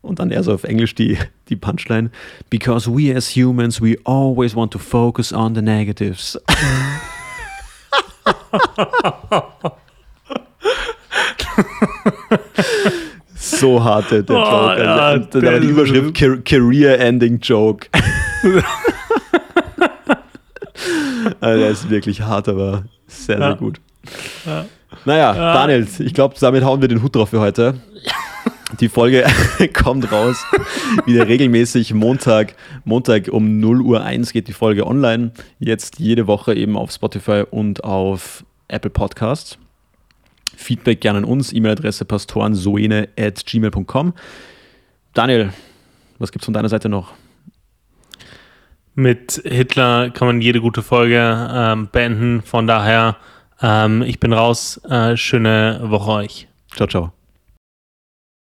Und dann eher so auf Englisch die, die Punchline. Because we as humans, we always want to focus on the negatives. so hart der, oh, Joke. Ja, also, da war die Überschrift Career-Ending Joke. also, der ist wirklich hart, aber sehr, sehr ja. gut. Ja. Naja, Daniel, ich glaube, damit hauen wir den Hut drauf für heute. Die Folge kommt raus. Wieder regelmäßig Montag. Montag um 0 Uhr 1 geht die Folge online. Jetzt jede Woche eben auf Spotify und auf Apple Podcasts. Feedback gerne an uns. E-Mail-Adresse pastorensoene.gmail.com. Daniel, was gibt es von deiner Seite noch? Mit Hitler kann man jede gute Folge ähm, beenden. Von daher, ähm, ich bin raus. Äh, schöne Woche euch. Ciao, ciao.